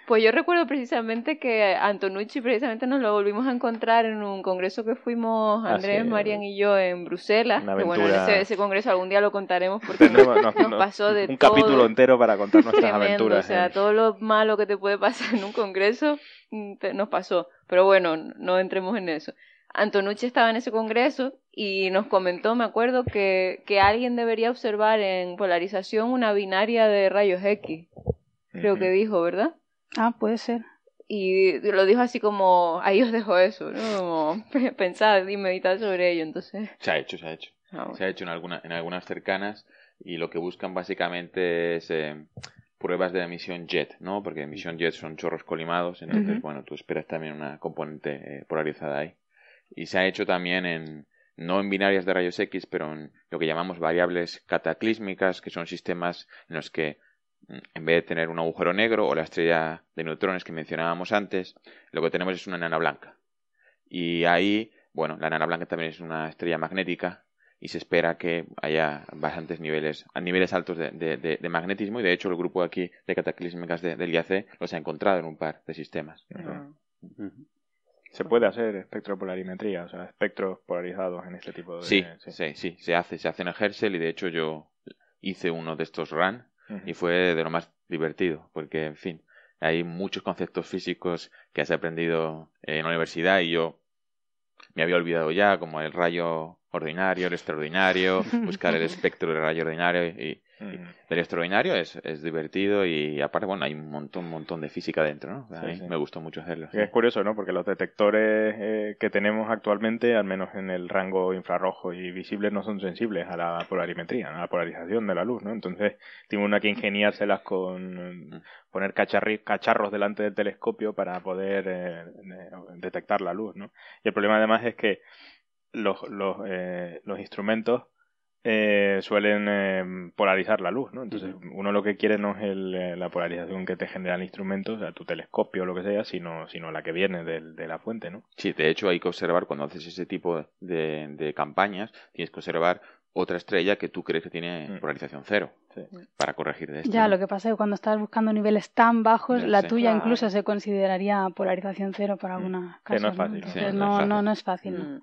Pues yo recuerdo precisamente que Antonucci precisamente nos lo volvimos a encontrar en un congreso que fuimos Ah, Andrés. Marian y yo en Bruselas. Que bueno, ese, ese congreso algún día lo contaremos porque Tendremos- nos- pasó de un todo. capítulo entero para contar nuestras Tremendo, aventuras. O sea, ¿eh? todo lo malo que te puede pasar en un congreso mm, te- nos pasó. Pero bueno, no entremos en eso. Antonucci estaba en ese congreso y nos comentó, me acuerdo, que, que alguien debería observar en polarización una binaria de rayos X. Creo que dijo, ¿verdad? Ah, puede ser. Y lo dijo así como, ahí os dejo eso, ¿no? Como pensad y meditad sobre ello. Entonces, se ha hecho, se ha hecho. ah, bueno. Se ha hecho en, alguna, en algunas cercanas y lo que buscan básicamente es eh, pruebas de emisión jet, ¿no? Porque emisión jet son chorros colimados, entonces, bueno, tú esperas también una componente eh, polarizada ahí. Y se ha hecho también en, no en binarias de rayos X, pero en lo que llamamos variables cataclísmicas, que son sistemas en los que en vez de tener un agujero negro o la estrella de neutrones que mencionábamos antes, lo que tenemos es una enana blanca. Y ahí, bueno, la enana blanca también es una estrella magnética y se espera que haya bastantes niveles, a niveles altos de, de- de- de magnetismo y de hecho el grupo aquí de cataclísmicas de- del IAC los ha encontrado en un par de sistemas. Se puede hacer espectropolarimetría, o sea, espectros polarizados en este tipo de... Sí, sí, sí, se hace, se hace en el Herschel y de hecho yo hice uno de estos y fue de lo más divertido porque, en fin, hay muchos conceptos físicos que has aprendido en la universidad y yo me había olvidado ya, como el rayo ordinario, el extraordinario, buscar el espectro del rayo ordinario y, Ujú. del extraordinario es, es divertido y aparte, bueno, hay un montón, un montón de física dentro, ¿no? A Sí, mí sí. me gustó mucho hacerlo. Es curioso, ¿no? Porque los detectores eh, que tenemos actualmente, al menos en el rango infrarrojo y visible, no son sensibles a la polarimetría, a la polarización de la luz, ¿no? Entonces, tiene uno que ingeniárselas con eh, poner cacharri- cacharros delante del telescopio para poder eh, eh, detectar la luz, ¿no? Y el problema además es que los, los, eh, los instrumentos eh, suelen eh, polarizar la luz, ¿no? Entonces, uno lo que quiere no es el, eh, la polarización que te genera el instrumento, o sea, tu telescopio o lo que sea, sino, sino la que viene del- de, la fuente, ¿no? Sí, de hecho hay que observar cuando haces ese tipo de, de campañas, tienes que observar otra estrella que tú crees que tiene Mm. polarización cero Sí. para corregir de esto. Ya, ¿no? lo que pasa es que cuando estás buscando niveles tan bajos, la sé. tuya Claro. incluso se consideraría polarización cero para Mm. Que no casos. es fácil, Entonces, sí, no es no, fácil. no, no es fácil. ¿no? Mm.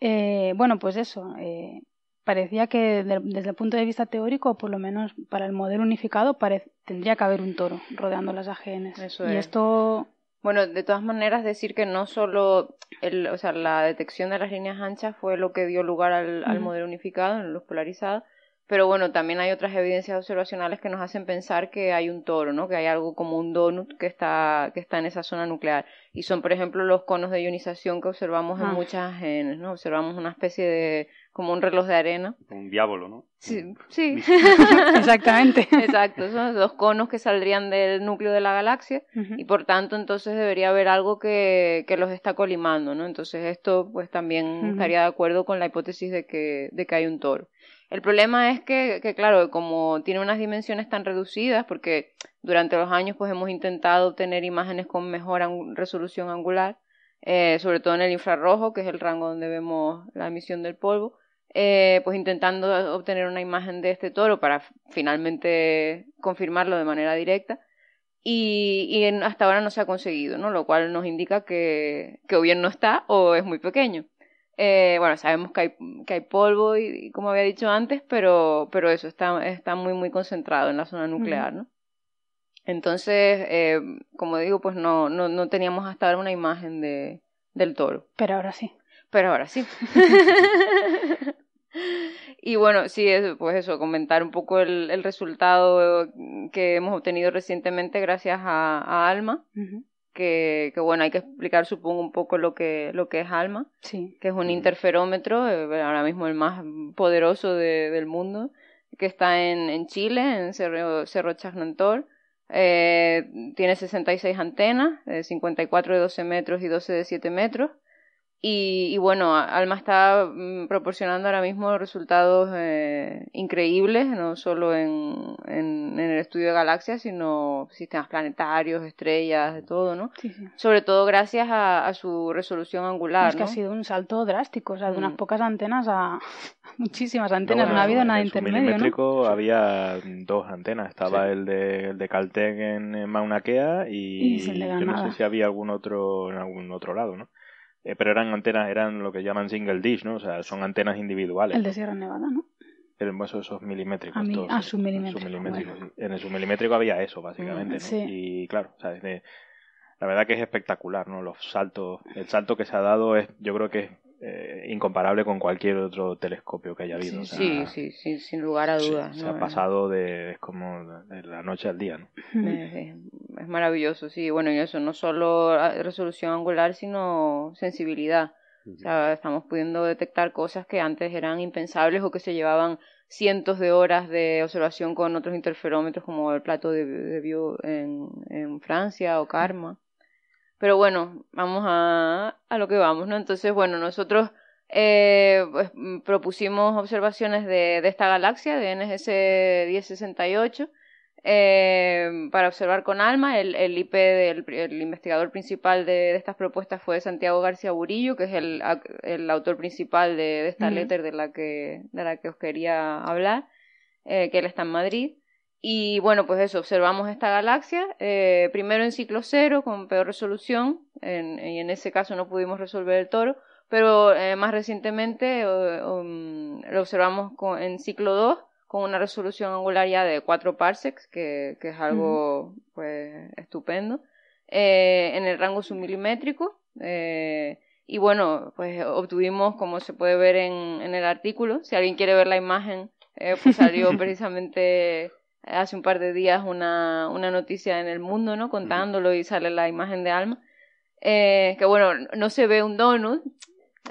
Eh, bueno, pues eso. eh, parecía que de- desde el punto de vista teórico, o por lo menos para el modelo unificado, tendría que haber un toro rodeando las AGNs. Eso y es. esto, Bueno, de todas maneras decir que no solo el, o sea, la detección de las líneas anchas fue lo que dio lugar al, modelo unificado, en luz polarizada, pero bueno, también hay otras evidencias observacionales que nos hacen pensar que hay un toro, ¿no? Que hay algo como un donut que está, que está en esa zona nuclear. Y son, por ejemplo, los conos de ionización que observamos en Ah. muchas genes, ¿no? Observamos una especie de, como un reloj de arena. Un diablo, ¿no? Sí, sí. exactamente. Exacto, son los dos conos que saldrían del núcleo de la galaxia y por tanto entonces debería haber algo que, que los está colimando, ¿no? Entonces esto pues también estaría de acuerdo con la hipótesis de que, de que hay un toro. El problema es que, que, claro, como tiene unas dimensiones tan reducidas, porque durante los años pues hemos intentado obtener imágenes con mejor resolución angular, eh, sobre todo en el infrarrojo, que es el rango donde vemos la emisión del polvo, eh, pues intentando obtener una imagen de este toro para finalmente confirmarlo de manera directa. Y, hasta ahora no se ha conseguido, ¿no? Lo cual nos indica que, que o bien no está o es muy pequeño. Eh, bueno, sabemos que hay, que hay polvo, y, y como había dicho antes, pero, pero eso está, está muy, muy concentrado en la zona nuclear, ¿no? Entonces, eh, como digo, pues no, no, no teníamos hasta ahora una imagen de, del toro. Pero ahora sí. Pero ahora sí. y bueno, sí, pues eso, comentar un poco el, el resultado que hemos obtenido recientemente gracias a, a Alma, Ujú. Que, que bueno, hay que explicar supongo un poco lo que, lo que es Alma, Sí. que es un interferómetro, eh, ahora mismo el más poderoso de- del mundo, que está en, en Chile, en Cerro, Cerro Chagnantor. Eh, tiene 66 antenas, eh, 54 de 12 metros y 12 de 7 metros. Y, y bueno, Alma está mm, proporcionando ahora mismo resultados eh, increíbles, no solo en, en, en el estudio de galaxias, sino sistemas planetarios, estrellas, de todo, ¿no? Sí, sí. Sobre todo gracias a, a su resolución angular, Es que ¿no? ha sido un salto drástico, o sea, de unas Mm. pocas antenas a muchísimas antenas, no, bueno, ha habido nada en su intermedio, ¿no? milimétrico había dos antenas. Estaba Sí. el, de, el de Caltech en, en Mauna Kea y, Y yo no sé si había algún otro en algún otro lado, ¿no? Eh, pero eran antenas, eran lo que llaman single dish, ¿no? O sea, son antenas individuales. El de. Sierra Nevada, ¿no? El- esos, esos milimétricos. Ah, mi- todos, ah, submilimétrico, Submilimétrico, bueno. sí. En el submilimétrico había eso, básicamente, ¿no? Sí. Y claro, o sea, es de- la verdad que es espectacular, ¿no? Los saltos, el salto que se ha dado es, yo creo que es eh, incomparable con cualquier otro telescopio que haya habido. o sea, Sí, sí, sí, sin lugar a sí, dudas. se ¿no? ha pasado de, es como de la noche al día, ¿no? Es, maravilloso, sí. Bueno, y eso, no solo ah, resolución angular, sino sensibilidad. O sea, estamos pudiendo detectar cosas que antes eran impensables o que se llevaban cientos de horas de observación con otros interferómetros como el plato de, de en, en Francia o Karma. Pero bueno, vamos a, a lo que vamos, ¿no? Entonces, bueno, nosotros eh, pues, mm, propusimos observaciones de, de esta galaxia, de NGC 1068, eh, para observar con ALMA. El, el IP del el investigador principal de, de estas propuestas fue Santiago García Burillo, que es el, el autor principal de, de esta Ujú. letter de la que, de la que os quería hablar, eh, que él está en Madrid. Y bueno, pues eso, observamos esta galaxia, eh, primero en ciclo cero, con peor resolución, en- y en ese caso no pudimos resolver el toro, pero eh, más recientemente eh, um, lo observamos con- en ciclo 2 con una resolución angular ya de 4 parsecs, que, que es algo pues estupendo, en el rango submilimétrico. eh, y bueno, pues obtuvimos, como se puede ver en, en el artículo, si alguien quiere ver la imagen, eh, pues salió precisamente hace un par de días una, una noticia en el mundo, ¿no? Contándolo y sale la imagen de Alma. Eh, que bueno, no se ve un donut,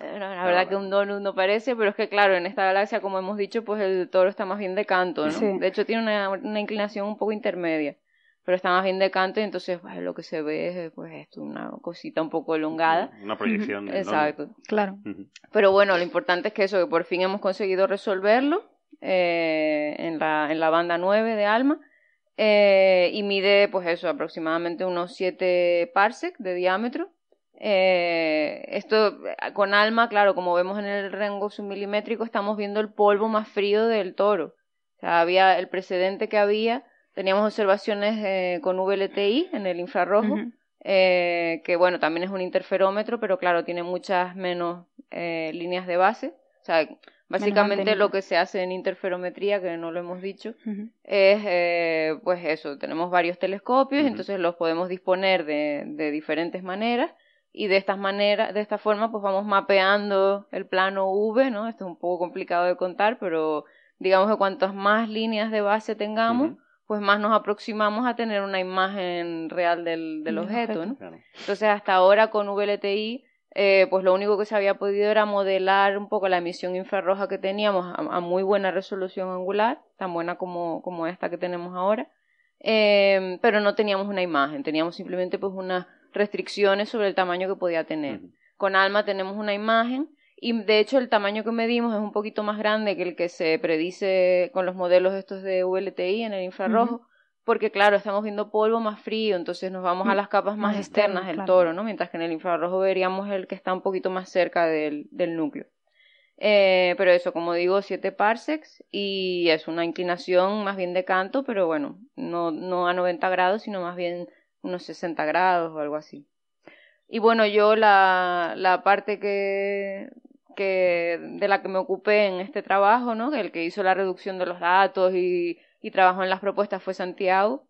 eh, la verdad que un donut no parece, pero es que claro, en esta galaxia, como hemos dicho, pues el toro está más bien de canto, ¿no? Sí. De hecho tiene una, una inclinación un poco intermedia. pero está más bien de canto y entonces pues, lo que se ve es pues esto, una cosita un poco elongada. Una proyección. Exacto. Claro. Pero bueno, lo importante es que eso, que por fin hemos conseguido resolverlo eh, en, la, en la banda 9 de Alma. Eh, y mide, pues eso, aproximadamente unos 7 parsec de diámetro. Eh, esto con Alma, claro, como vemos en el rango submilimétrico, estamos viendo el polvo más frío del toro. O sea, había el precedente que había, teníamos observaciones eh, con VLTI en el infrarrojo, que bueno, también es un interferómetro, pero claro, tiene muchas menos líneas de base. O sea, Básicamente lo que se hace en interferometría, que no lo hemos dicho, es eh, pues eso, tenemos varios telescopios, entonces los podemos disponer de, de, diferentes maneras y de estas maneras, de esta forma pues vamos mapeando el plano V, ¿no? Esto es un poco complicado de contar, pero digamos que cuantas más líneas de base tengamos, pues más nos aproximamos a tener una imagen real del, del objeto, ¿no? Entonces hasta ahora con VLTI eh, pues lo único que se había podido era modelar un poco la emisión infrarroja que teníamos a, muy buena resolución angular, tan buena como, como esta que tenemos ahora, eh, pero no teníamos una imagen, teníamos simplemente pues unas restricciones sobre el tamaño que podía tener. Con ALMA tenemos una imagen y de hecho el tamaño que medimos es un poquito más grande que el que se predice con los modelos estos de VLTI en el infrarrojo porque claro, estamos viendo polvo más frío, entonces nos vamos a mm, las capas más, externas del toro, ¿no? Mientras que en el infrarrojo veríamos el que está un poquito más cerca del, del núcleo. Eh, pero eso, como digo, 7 parsecs y es una inclinación más bien de canto, pero bueno, no, no a 90 grados, sino más bien unos 60 grados o algo así. Y bueno, yo la, la parte que, que de la que me ocupé en este trabajo, ¿no? El que hizo la reducción de los datos y y trabajó en las propuestas fue Santiago,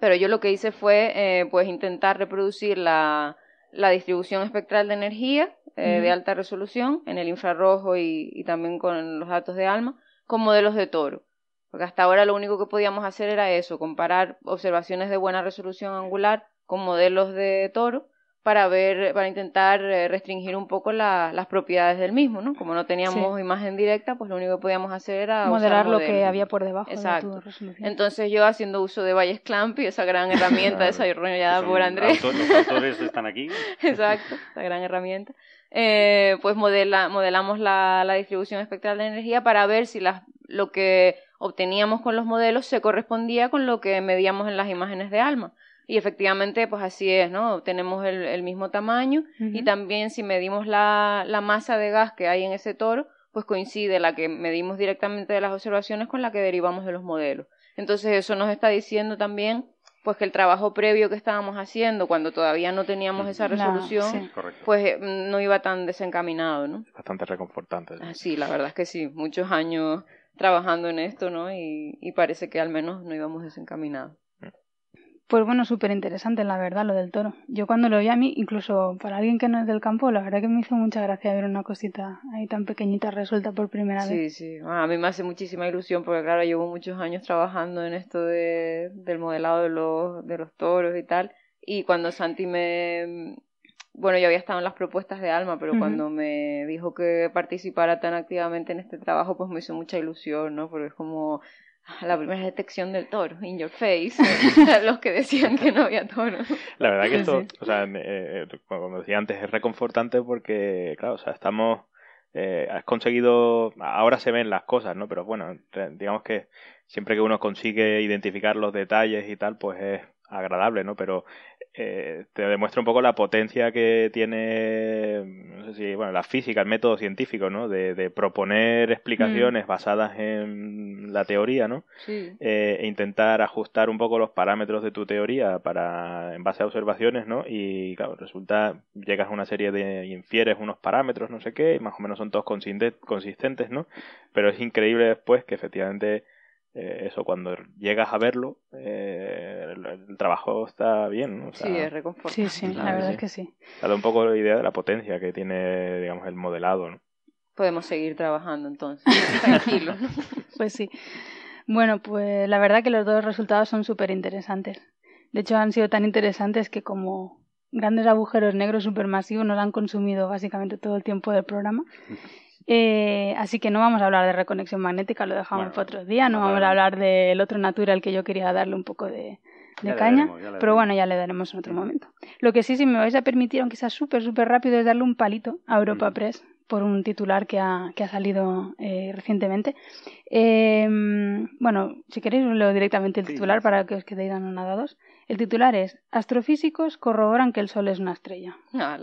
pero yo lo que hice fue eh, pues intentar reproducir la, la distribución espectral de energía eh, de alta resolución en el infrarrojo y, y, también con los datos de ALMA con modelos de toro. Porque hasta ahora lo único que podíamos hacer era eso, comparar observaciones de buena resolución angular con modelos de toro para ver, para intentar eh, restringir un poco las propiedades del mismo, ¿no? Como no teníamos imagen directa, pues lo único que podíamos hacer era modelar lo que había por debajo Exacto. de resolución. Entonces yo haciendo uso de Valles Clampy, esa gran herramienta desarrollada por Andrés. los autores están aquí. Exacto, esa gran herramienta. Eh, pues modela, modelamos la, la, distribución espectral de energía para ver si las, lo que obteníamos con los modelos se correspondía con lo que medíamos en las imágenes de ALMA. Y efectivamente, pues así es, ¿no? Tenemos el, el mismo tamaño y también si medimos la, la masa de gas que hay en ese toro, pues coincide la que medimos directamente de las observaciones con la que derivamos de los modelos. Entonces eso nos está diciendo también pues que el trabajo previo que estábamos haciendo cuando todavía no teníamos esa resolución, pues eh, no iba tan desencaminado, ¿no? Bastante reconfortante. Ah, sí, la verdad es que sí, muchos años trabajando en esto, ¿no? Y, y parece que al menos no íbamos desencaminados. Pues bueno, súper interesante, la verdad, lo del toro. Yo cuando lo vi a mí, incluso para alguien que no es del campo, la verdad que me hizo mucha gracia ver una cosita ahí tan pequeñita resuelta por primera vez. Sí, sí. a mí me hace muchísima ilusión porque, claro, llevo muchos años trabajando en esto de, del modelado de los, de los toros y tal. Y cuando Santi me... Bueno, yo había estado en las propuestas de Alma, pero cuando me dijo que participara tan activamente en este trabajo, pues me hizo mucha ilusión, ¿no? Porque es como la primera detección del toro, in your face, los que decían que no había toro. La verdad que esto, o sea, eh, como decía antes, es reconfortante porque, claro, o sea, estamos, eh, has conseguido, ahora se ven las cosas, ¿no? Pero bueno, digamos que siempre que uno consigue identificar los detalles y tal, pues es agradable, ¿no? Pero eh, te demuestra un poco la potencia que tiene, no sé si, bueno, la física, el método científico, ¿no? De, proponer explicaciones mm. basadas en la teoría, ¿no? Sí. Eh, e intentar ajustar un poco los parámetros de tu teoría para, en base a observaciones, ¿no? Y, claro, resulta, llegas a una serie de, infieres unos parámetros, no sé qué, y más o menos son todos consistentes, ¿no? Pero es increíble después que efectivamente eh, eso cuando llegas a verlo eh, el, trabajo está bien sí es reconfortante. Sí sí la verdad es que sí. Da un poco la idea de la potencia que tiene digamos el modelado ¿no? podemos seguir trabajando entonces. Tranquilo. Pues sí. Bueno pues la verdad que los dos resultados son súper interesantes de hecho han sido tan interesantes que como grandes agujeros negros supermasivos nos han consumido básicamente todo el tiempo del programa eh, así que no vamos a hablar de reconexión magnética, lo dejamos para otro día. No vamos a hablar del otro natural que yo quería darle un poco de, caña, daremos, pero daremos. bueno, ya le daremos en otro momento. Lo que sí, si me vais a permitir, aunque sea súper, súper rápido, es darle un palito a Europa Press por un titular que ha, que ha salido eh, recientemente. Eh, bueno, si queréis os leo directamente el titular para que os quedéis anonadados. El titular es Astrofísicos corroboran que el Sol es una estrella.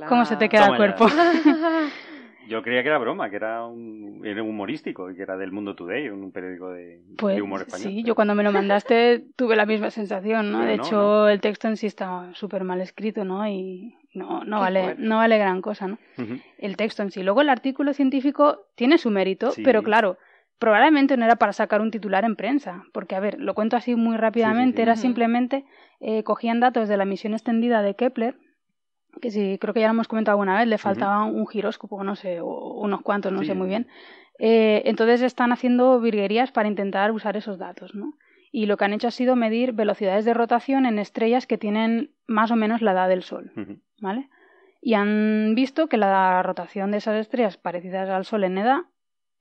¿Cómo se te queda el Toma cuerpo? Yo creía que era broma, que era un era humorístico y que era del Mundo Today, un periódico de, Pues de humor español. sí, yo cuando me lo mandaste tuve la misma sensación, ¿no? Pero de no, hecho, no. el texto en sí está súper mal escrito, ¿no? Y no, no, Qué vale, no vale gran cosa, ¿no? El texto en sí. Luego el artículo científico tiene su mérito, Sí. pero claro, probablemente no era para sacar un titular en prensa, porque a ver, lo cuento así muy rápidamente, sí. era simplemente eh, cogían datos de la misión extendida de Kepler, que sí, creo que ya lo hemos comentado alguna vez, le faltaba un giróscopo, no sé, o unos cuantos, no Sí, sé muy bien. Eh, entonces están haciendo virguerías para intentar usar esos datos, ¿no? Y lo que han hecho ha sido medir velocidades de rotación en estrellas que tienen más o menos la edad del Sol. ¿vale? Y han visto que la rotación de esas estrellas parecidas al Sol en edad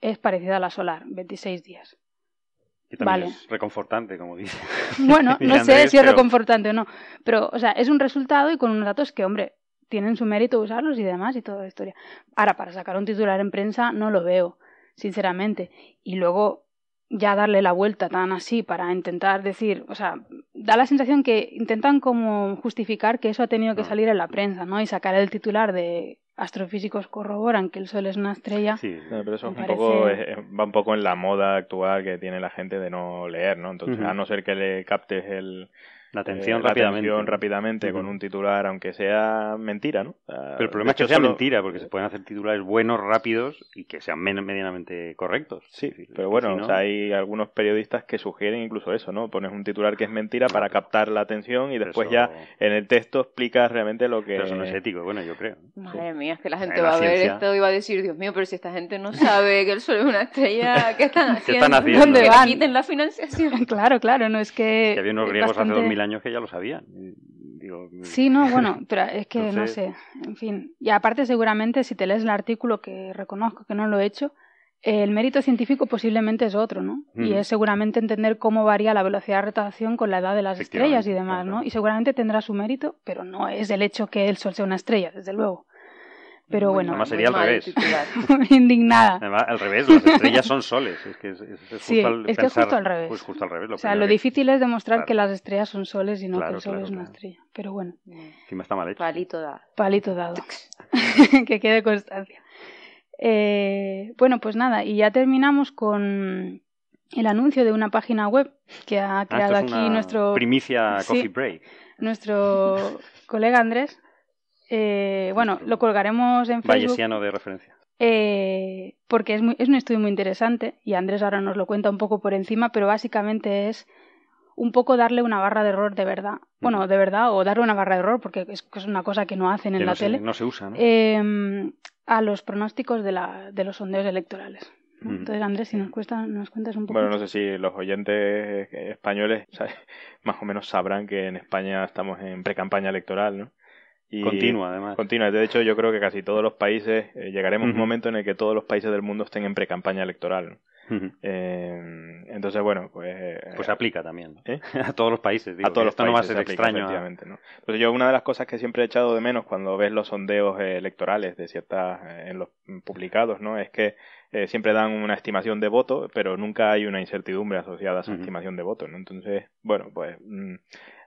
es parecida a la solar, 26 días. Que también Vale. es reconfortante, como dice. Bueno, no sé Andrés, si es pero- reconfortante o no, pero, o sea, es un resultado y con unos datos que, hombre, tienen su mérito usarlos y demás y toda la historia. Ahora, para sacar un titular en prensa no lo veo, sinceramente. Y luego ya darle la vuelta tan así para intentar decir, o sea, da la sensación que intentan como justificar que eso ha tenido que No. salir en la prensa, ¿no? Y sacar el titular de astrofísicos corroboran que el Sol es una estrella. Sí. No, pero eso es un parece- poco, es- es- va un poco en la moda actual que tiene la gente de no leer, ¿no? Entonces, a no ser que le captes el, La atención eh, la rápidamente. atención rápidamente con un titular, aunque sea mentira, ¿no? O sea, Pero el problema es que sea solo- mentira, porque se pueden hacer titulares buenos, rápidos y que sean men- medianamente correctos. Sí, pero bueno, Si no- o sea, hay algunos periodistas que sugieren incluso eso, ¿no? Pones un titular que es mentira para captar la atención y después eso- ya en el texto explicas realmente lo que... Pero eso no es ético, bueno, yo creo. Madre mía, es que la gente la va a ver ciencia. esto y va a decir, Dios mío, pero si esta gente no sabe que el Sol es una estrella, ¿qué están ¿Qué haciendo? están haciendo? ¿Dónde Que van? le quiten la financiación. Claro, claro, no es que... Que había unos griegos hace bastante- dos mil años que ya lo sabían. Digo, Sí, no, bueno, pero es que no sé, en fin. Y aparte seguramente si te lees el artículo, que reconozco que no lo he hecho, el mérito científico posiblemente es otro, ¿no? Y Ujú. es seguramente entender cómo varía la velocidad de rotación con la edad de las estrellas y demás. ¿no? Y seguramente tendrá su mérito, pero no es el hecho que el Sol sea una estrella, desde luego. Pero bueno, Además sería al revés. indignada. Además, al revés, las estrellas son soles. Es que es, es- es justo Sí, al es que es pensar- justo al revés. Pues justo al revés. Lo O sea, lo que- difícil es demostrar Claro. que las estrellas son soles y no que el Sol claro, es una claro. estrella. Pero bueno, Encima está mal hecho. Palito da. palito dado. que quede constancia. Eh, bueno, pues nada, y ya terminamos con el anuncio de una página web que ha Ah, creado esto es aquí una nuestro, Primicia Sí. Coffee Break. nuestro colega Andrés. Eh, bueno, lo colgaremos en Facebook Vallesiano de referencia. eh, porque es, muy- es un estudio muy interesante y Andrés ahora nos lo cuenta un poco por encima, pero básicamente es un poco darle una barra de error de verdad. Bueno, de verdad, o darle una barra de error, porque es, una cosa que no hacen en Que la no, se, tele. no se usa, ¿no? eh, a los pronósticos de, la, de los sondeos electorales. ¿no? Mm. Entonces, Andrés, si nos, cuesta, nos cuentas un poco. Bueno, no sé si los oyentes españoles más o menos sabrán que en España estamos en pre-campaña electoral, ¿no? Y Continua, además. Continua. De hecho, yo creo que casi todos los países, eh, llegaremos a un momento en el que todos los países del mundo estén en pre-campaña electoral. Eh, entonces, bueno, pues... eh, Pues se aplica también. ¿no? ¿Eh? A todos los países. Digo, a todos los esto no va a países ser se aplica, extraño. a- efectivamente, ¿no? Entonces yo una de las cosas que siempre he echado de menos cuando ves los sondeos eh, electorales de ciertas en los publicados, ¿no? Es que siempre dan una estimación de voto, pero nunca hay una incertidumbre asociada a esa estimación de voto, ¿no? Entonces, bueno, pues mm,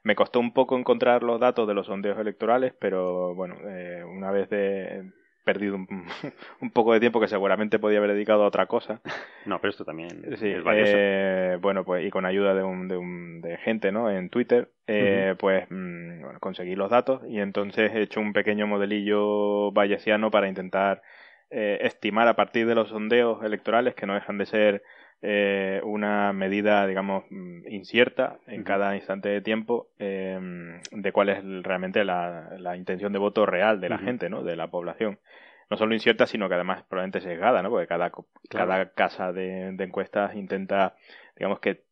me costó un poco encontrar los datos de los sondeos electorales, pero bueno, eh, una vez de perdido un, un poco de tiempo que seguramente podía haber dedicado a otra cosa, No, pero esto también Sí, es valioso. eh, bueno, pues y con ayuda de, un, de, un, de gente, ¿no? En Twitter, eh, pues mm, bueno, conseguí los datos y entonces he hecho un pequeño modelillo bayesiano para intentar eh, estimar a partir de los sondeos electorales que no dejan de ser eh, una medida, digamos, mm, incierta en cada instante de tiempo eh, de cuál es realmente la, la intención de voto real de la gente, ¿no? De la población no solo incierta, sino que además probablemente sesgada, ¿no? Porque cada, Claro. cada casa de, de encuestas intenta, digamos que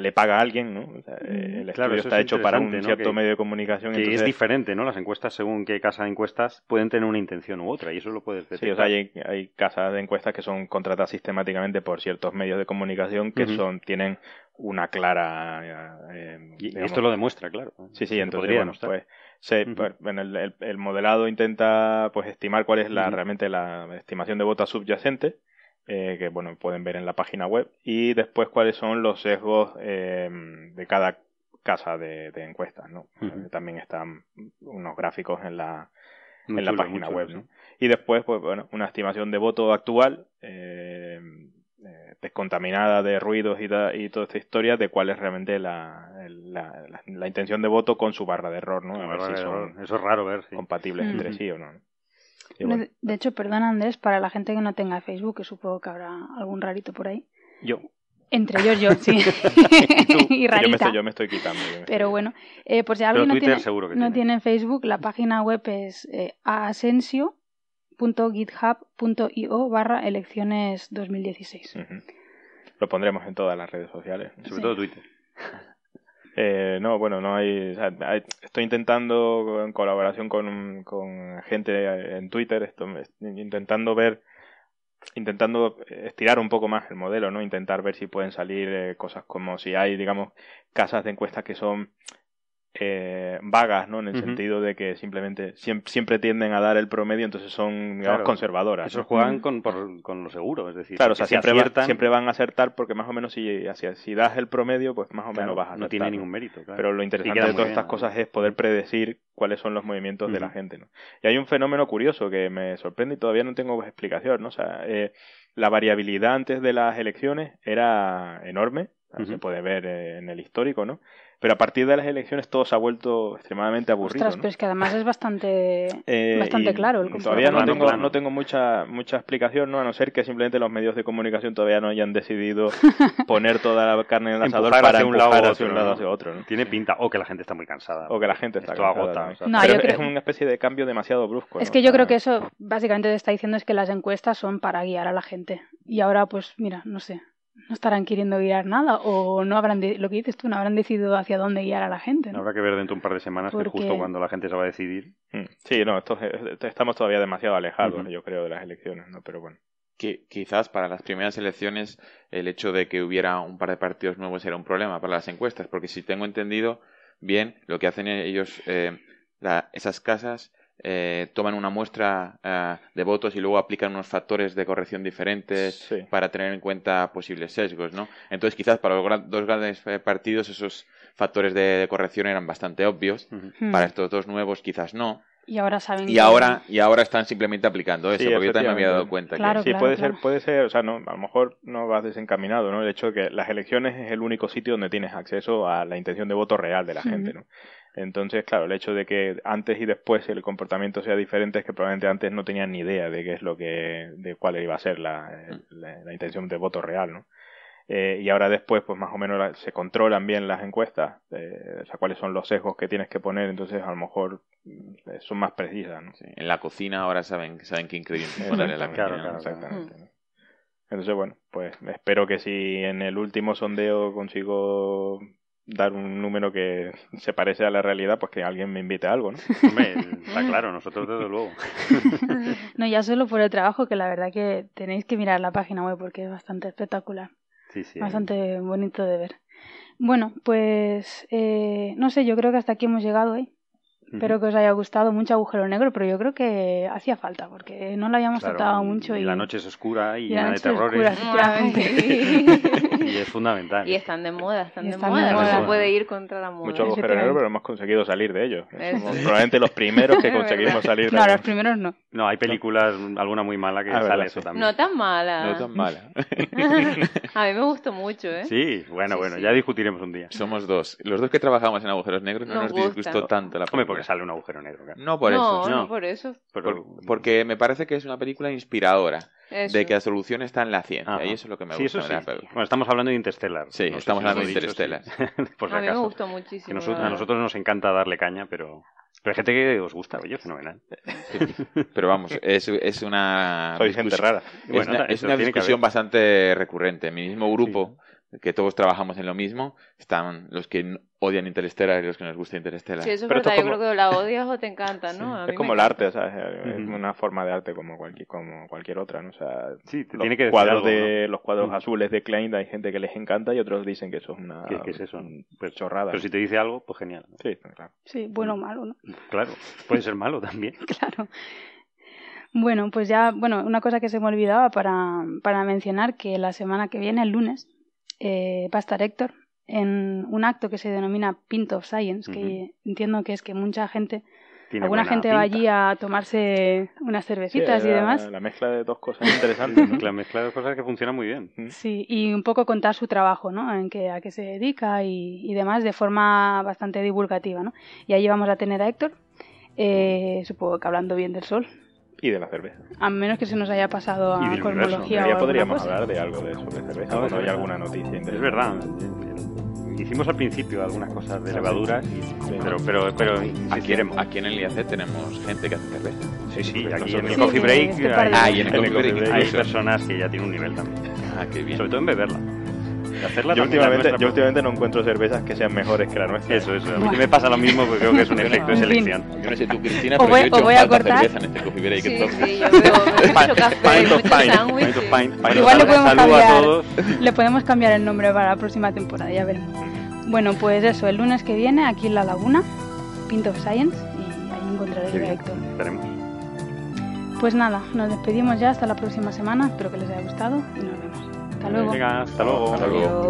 le paga a alguien, ¿no? O sea, el estudio Claro, está es hecho para un cierto Que- medio de comunicación. Que es diferente, ¿no? Las encuestas, según qué casa de encuestas, pueden tener una intención u otra, y eso lo puedes detectar. Sí, o sea, hay, hay casas de encuestas que son contratadas sistemáticamente por ciertos medios de comunicación que son tienen una clara... eh, y esto lo demuestra, claro. Sí, sí, entonces, podría bueno, pues, se- Ujú. pues, bueno, el, el- el modelado intenta pues estimar cuál es la realmente la estimación de votos subyacente, eh, que bueno, pueden ver en la página web, y después cuáles son los sesgos eh, de cada casa de, de encuestas, ¿no? Eh, También están unos gráficos en la, en la chulo, página web, ¿no? Y después, pues bueno, una estimación de voto actual, eh, eh, descontaminada de ruidos y, da- y toda esta historia de cuál es realmente la, la, la- la intención de voto con su barra de error, ¿no? A ver si son Eso es raro ver, sí. compatibles Mm. entre sí o no. De, de hecho, perdón Andrés, para la gente que no tenga Facebook, que supongo que habrá algún rarito por ahí. yo, Entre ellos yo, sí. y yo, me rarita. estoy, yo me estoy quitando. me Pero estoy- bueno, eh, por si Pero alguien no, Twitter tiene, seguro que no tiene. tiene Facebook, la página web es eh, asensio.github.io barra elecciones 2016. Ujú. Lo pondremos en todas las redes sociales. Sobre Sí. todo Twitter. Eh, no, bueno, no hay, o sea, Estoy intentando, en colaboración con, con gente en Twitter, esto, intentando ver, intentando estirar un poco más el modelo, ¿no? Intentar ver si pueden salir eh, cosas como si hay, digamos, casas de encuestas que son eh, vagas, ¿no? En el sentido de que simplemente siempre, siempre tienden a dar el promedio, entonces son, digamos, Claro. conservadoras. Esos ¿no? juegan con, por- con lo seguro, es decir, Claro, o sea, si siempre, va- siempre van a acertar porque más o menos si, si, si das el promedio, pues más o claro, menos vas a acertar. no tiene ningún mérito. claro. Pero lo interesante de todas bien, estas ¿no? cosas es poder predecir cuáles son los movimientos de la gente, ¿no? Y hay un fenómeno curioso que me sorprende y todavía no tengo explicación, ¿no? O sea, eh, la variabilidad antes de las elecciones era enorme, se puede ver eh, en el histórico, ¿no? Pero a partir de las elecciones todo se ha vuelto extremadamente aburrido, Ostras, ¿no? pero es que además es bastante, Eh, bastante claro el Todavía no tengo, no tengo mucha, mucha explicación, ¿no? A no ser que simplemente los medios de comunicación todavía no hayan decidido poner toda la carne en el asador para hacia un lado hacia un otro, lado ¿no? hacia otro, ¿no? Tiene pinta, o que la gente está muy cansada. O que la gente está Esto cansada agota. también. o sea, No, Pero yo es creo- una especie de cambio demasiado brusco. Es que O yo sea, creo que eso básicamente te está diciendo es que las encuestas son para guiar a la gente. Y ahora, pues, mira, no sé, no estarán queriendo guiar nada o no habrán, de- lo que dices tú, no habrán decidido hacia dónde guiar a la gente. ¿no? Habrá que ver dentro de un par de semanas que Porque- es justo cuando la gente se va a decidir. mm, Sí, no, esto, esto- estamos todavía demasiado alejados, yo creo, de las elecciones, ¿no? Pero bueno. que quizás para las primeras elecciones el hecho de que hubiera un par de partidos nuevos era un problema para las encuestas, porque si tengo entendido bien, lo que hacen ellos, eh, la- esas casas, eh, toman una muestra eh, de votos y luego aplican unos factores de corrección diferentes Sí. para tener en cuenta posibles sesgos, ¿no? Entonces quizás para los gran- dos grandes eh, partidos esos factores de, de corrección eran bastante obvios. Hmm. para estos dos nuevos quizás no, Y ahora saben y que- ahora, y ahora están simplemente aplicando eso, Sí, porque yo también me había dado cuenta que... Claro, Sí, puede claro. ser, puede ser, o sea, no, a lo mejor no vas desencaminado, ¿no? El hecho de que las elecciones es el único sitio donde tienes acceso a la intención de voto real de la gente, ¿no? Entonces, claro, el hecho de que antes y después el comportamiento sea diferente es que probablemente antes no tenían ni idea de qué es lo que, de cuál iba a ser la, la- la intención de voto real, ¿no? Eh, y ahora después, pues más o menos la- se controlan bien las encuestas, eh, o sea, cuáles son los sesgos que tienes que poner, entonces a lo mejor mm, son más precisas, ¿no? Sí, En la cocina ahora saben, saben qué ingredientes ponerle a la comida, ¿no? exactamente, ¿no? Entonces, bueno, pues espero que si en el último sondeo consigo dar un número que se parece a la realidad, pues que alguien me invite a algo, ¿no? Hombre, está claro, nosotros desde luego. No, ya solo por el trabajo, que la verdad que tenéis que mirar la página web porque es bastante espectacular. Sí, sí. Bastante bonito de ver. Bueno, pues eh, no sé, yo creo que hasta aquí hemos llegado hoy. Ujú. Espero que os haya gustado mucho Agujero Negro, pero yo creo que hacía falta porque no lo habíamos Claro, tratado mucho y, y la noche es oscura y, y la llena de noche terrores. oscura. y es fundamental. Y están de moda, están, de están moda. de No moda. se puede ir contra la moda. Mucho agujero negro, pero hemos conseguido salir de ello. Eso. Somos probablemente los primeros que conseguimos salir de No, los primeros no. No, hay películas, alguna muy mala que Ah, sale eso sí. también. No tan mala. No tan mala. A mí me gustó mucho, ¿eh? Sí, bueno, Sí, bueno, sí. ya discutiremos un día. Somos dos. Los dos que trabajamos en agujeros negros no Nos nos, disgustó tanto la Hombre, película. porque sale un agujero negro, claro. No por no, eso. no, no. por eso. Por- porque me parece que es una película inspiradora. Eso. De que la solución está en la ciencia. Ajá. Y eso es lo que me sí, gusta eso la sí. Bueno, estamos hablando de Interstellar. Sí, No estamos hablando de dicho, Interstellar. sí. Por si a mí me gustó Que muchísimo. noso- la a nosotros nos encanta darle caña, pero, pero hay gente que os gusta, oye, fenomenal. Pero vamos, es, es una. Soy gente discusión- rara. Es Bueno, una, es una que discusión bastante recurrente. En mi mismo grupo que todos trabajamos en lo mismo, están los que odian Interstellar y los que nos gusta Interstellar. Sí, eso es Pero verdad. es Yo como- creo que la odias o te encanta, ¿no? A mí Es como el arte, ¿sabes? Es una forma de arte como cualquier, como cualquier otra, ¿no? O sea, Sí, te los tiene que decir cuadros algo, de ¿no? los cuadros azules de Klein hay gente que les encanta y otros dicen que eso es una ¿Qué, qué es eso? Pues, chorrada. Pero si te dice algo, pues genial. ¿no? Sí, claro. Sí, bueno o malo, ¿no? Claro, puede ser malo también. Claro. Bueno, pues ya, bueno, una cosa que se me olvidaba para, para mencionar que la semana que viene, el lunes, eh, va a estar Héctor en un acto que se denomina Pint of Science, que entiendo que es que mucha gente, Tiene alguna gente va allí a tomarse unas cervecitas Sí, y la- demás. La mezcla de dos cosas interesantes, ¿no? La mezcla de cosas que funciona muy bien. Sí, y un poco contar su trabajo, ¿no? En que, a qué se dedica y, y demás de forma bastante divulgativa, ¿no? Y allí vamos a tener a Héctor, eh, supongo que hablando bien del sol, Y de la cerveza. a menos que se nos haya pasado Y a del cosmología Ya podríamos cosa. hablar de algo de sobre cerveza No, cuando hay alguna noticia interesante. Es verdad. Hicimos al principio algunas cosas de levaduras, y- pero, pero, pero Aquí, aquí en el IAC tenemos gente que hace cerveza. Sí, sí, aquí en el Coffee Break hay, Ah, y personas que ya tienen un nivel también. Ah, qué bien. Sobre todo en beberla. Hacerla Yo últimamente, yo últimamente no encuentro cervezas que sean mejores que la nuestra. Eso, eso. A mí me pasa lo mismo porque creo que es un efecto de selección. Yo no sé tú, Cristina, pero voy- yo he hecho voy a cortar. cerveza en este Coffee Break. Sí, sí, yo veo Igual le podemos cambiar. a todos. Le podemos cambiar el nombre para la próxima temporada, ya veremos. Bueno, pues eso, el lunes que viene aquí en La Laguna, Pint of Science, y ahí encontraréis a. Héctor. Esperemos. Pues nada, nos despedimos ya hasta la próxima semana, espero que les haya gustado y nos vemos. Hasta luego. Venga, hasta luego. Hasta luego.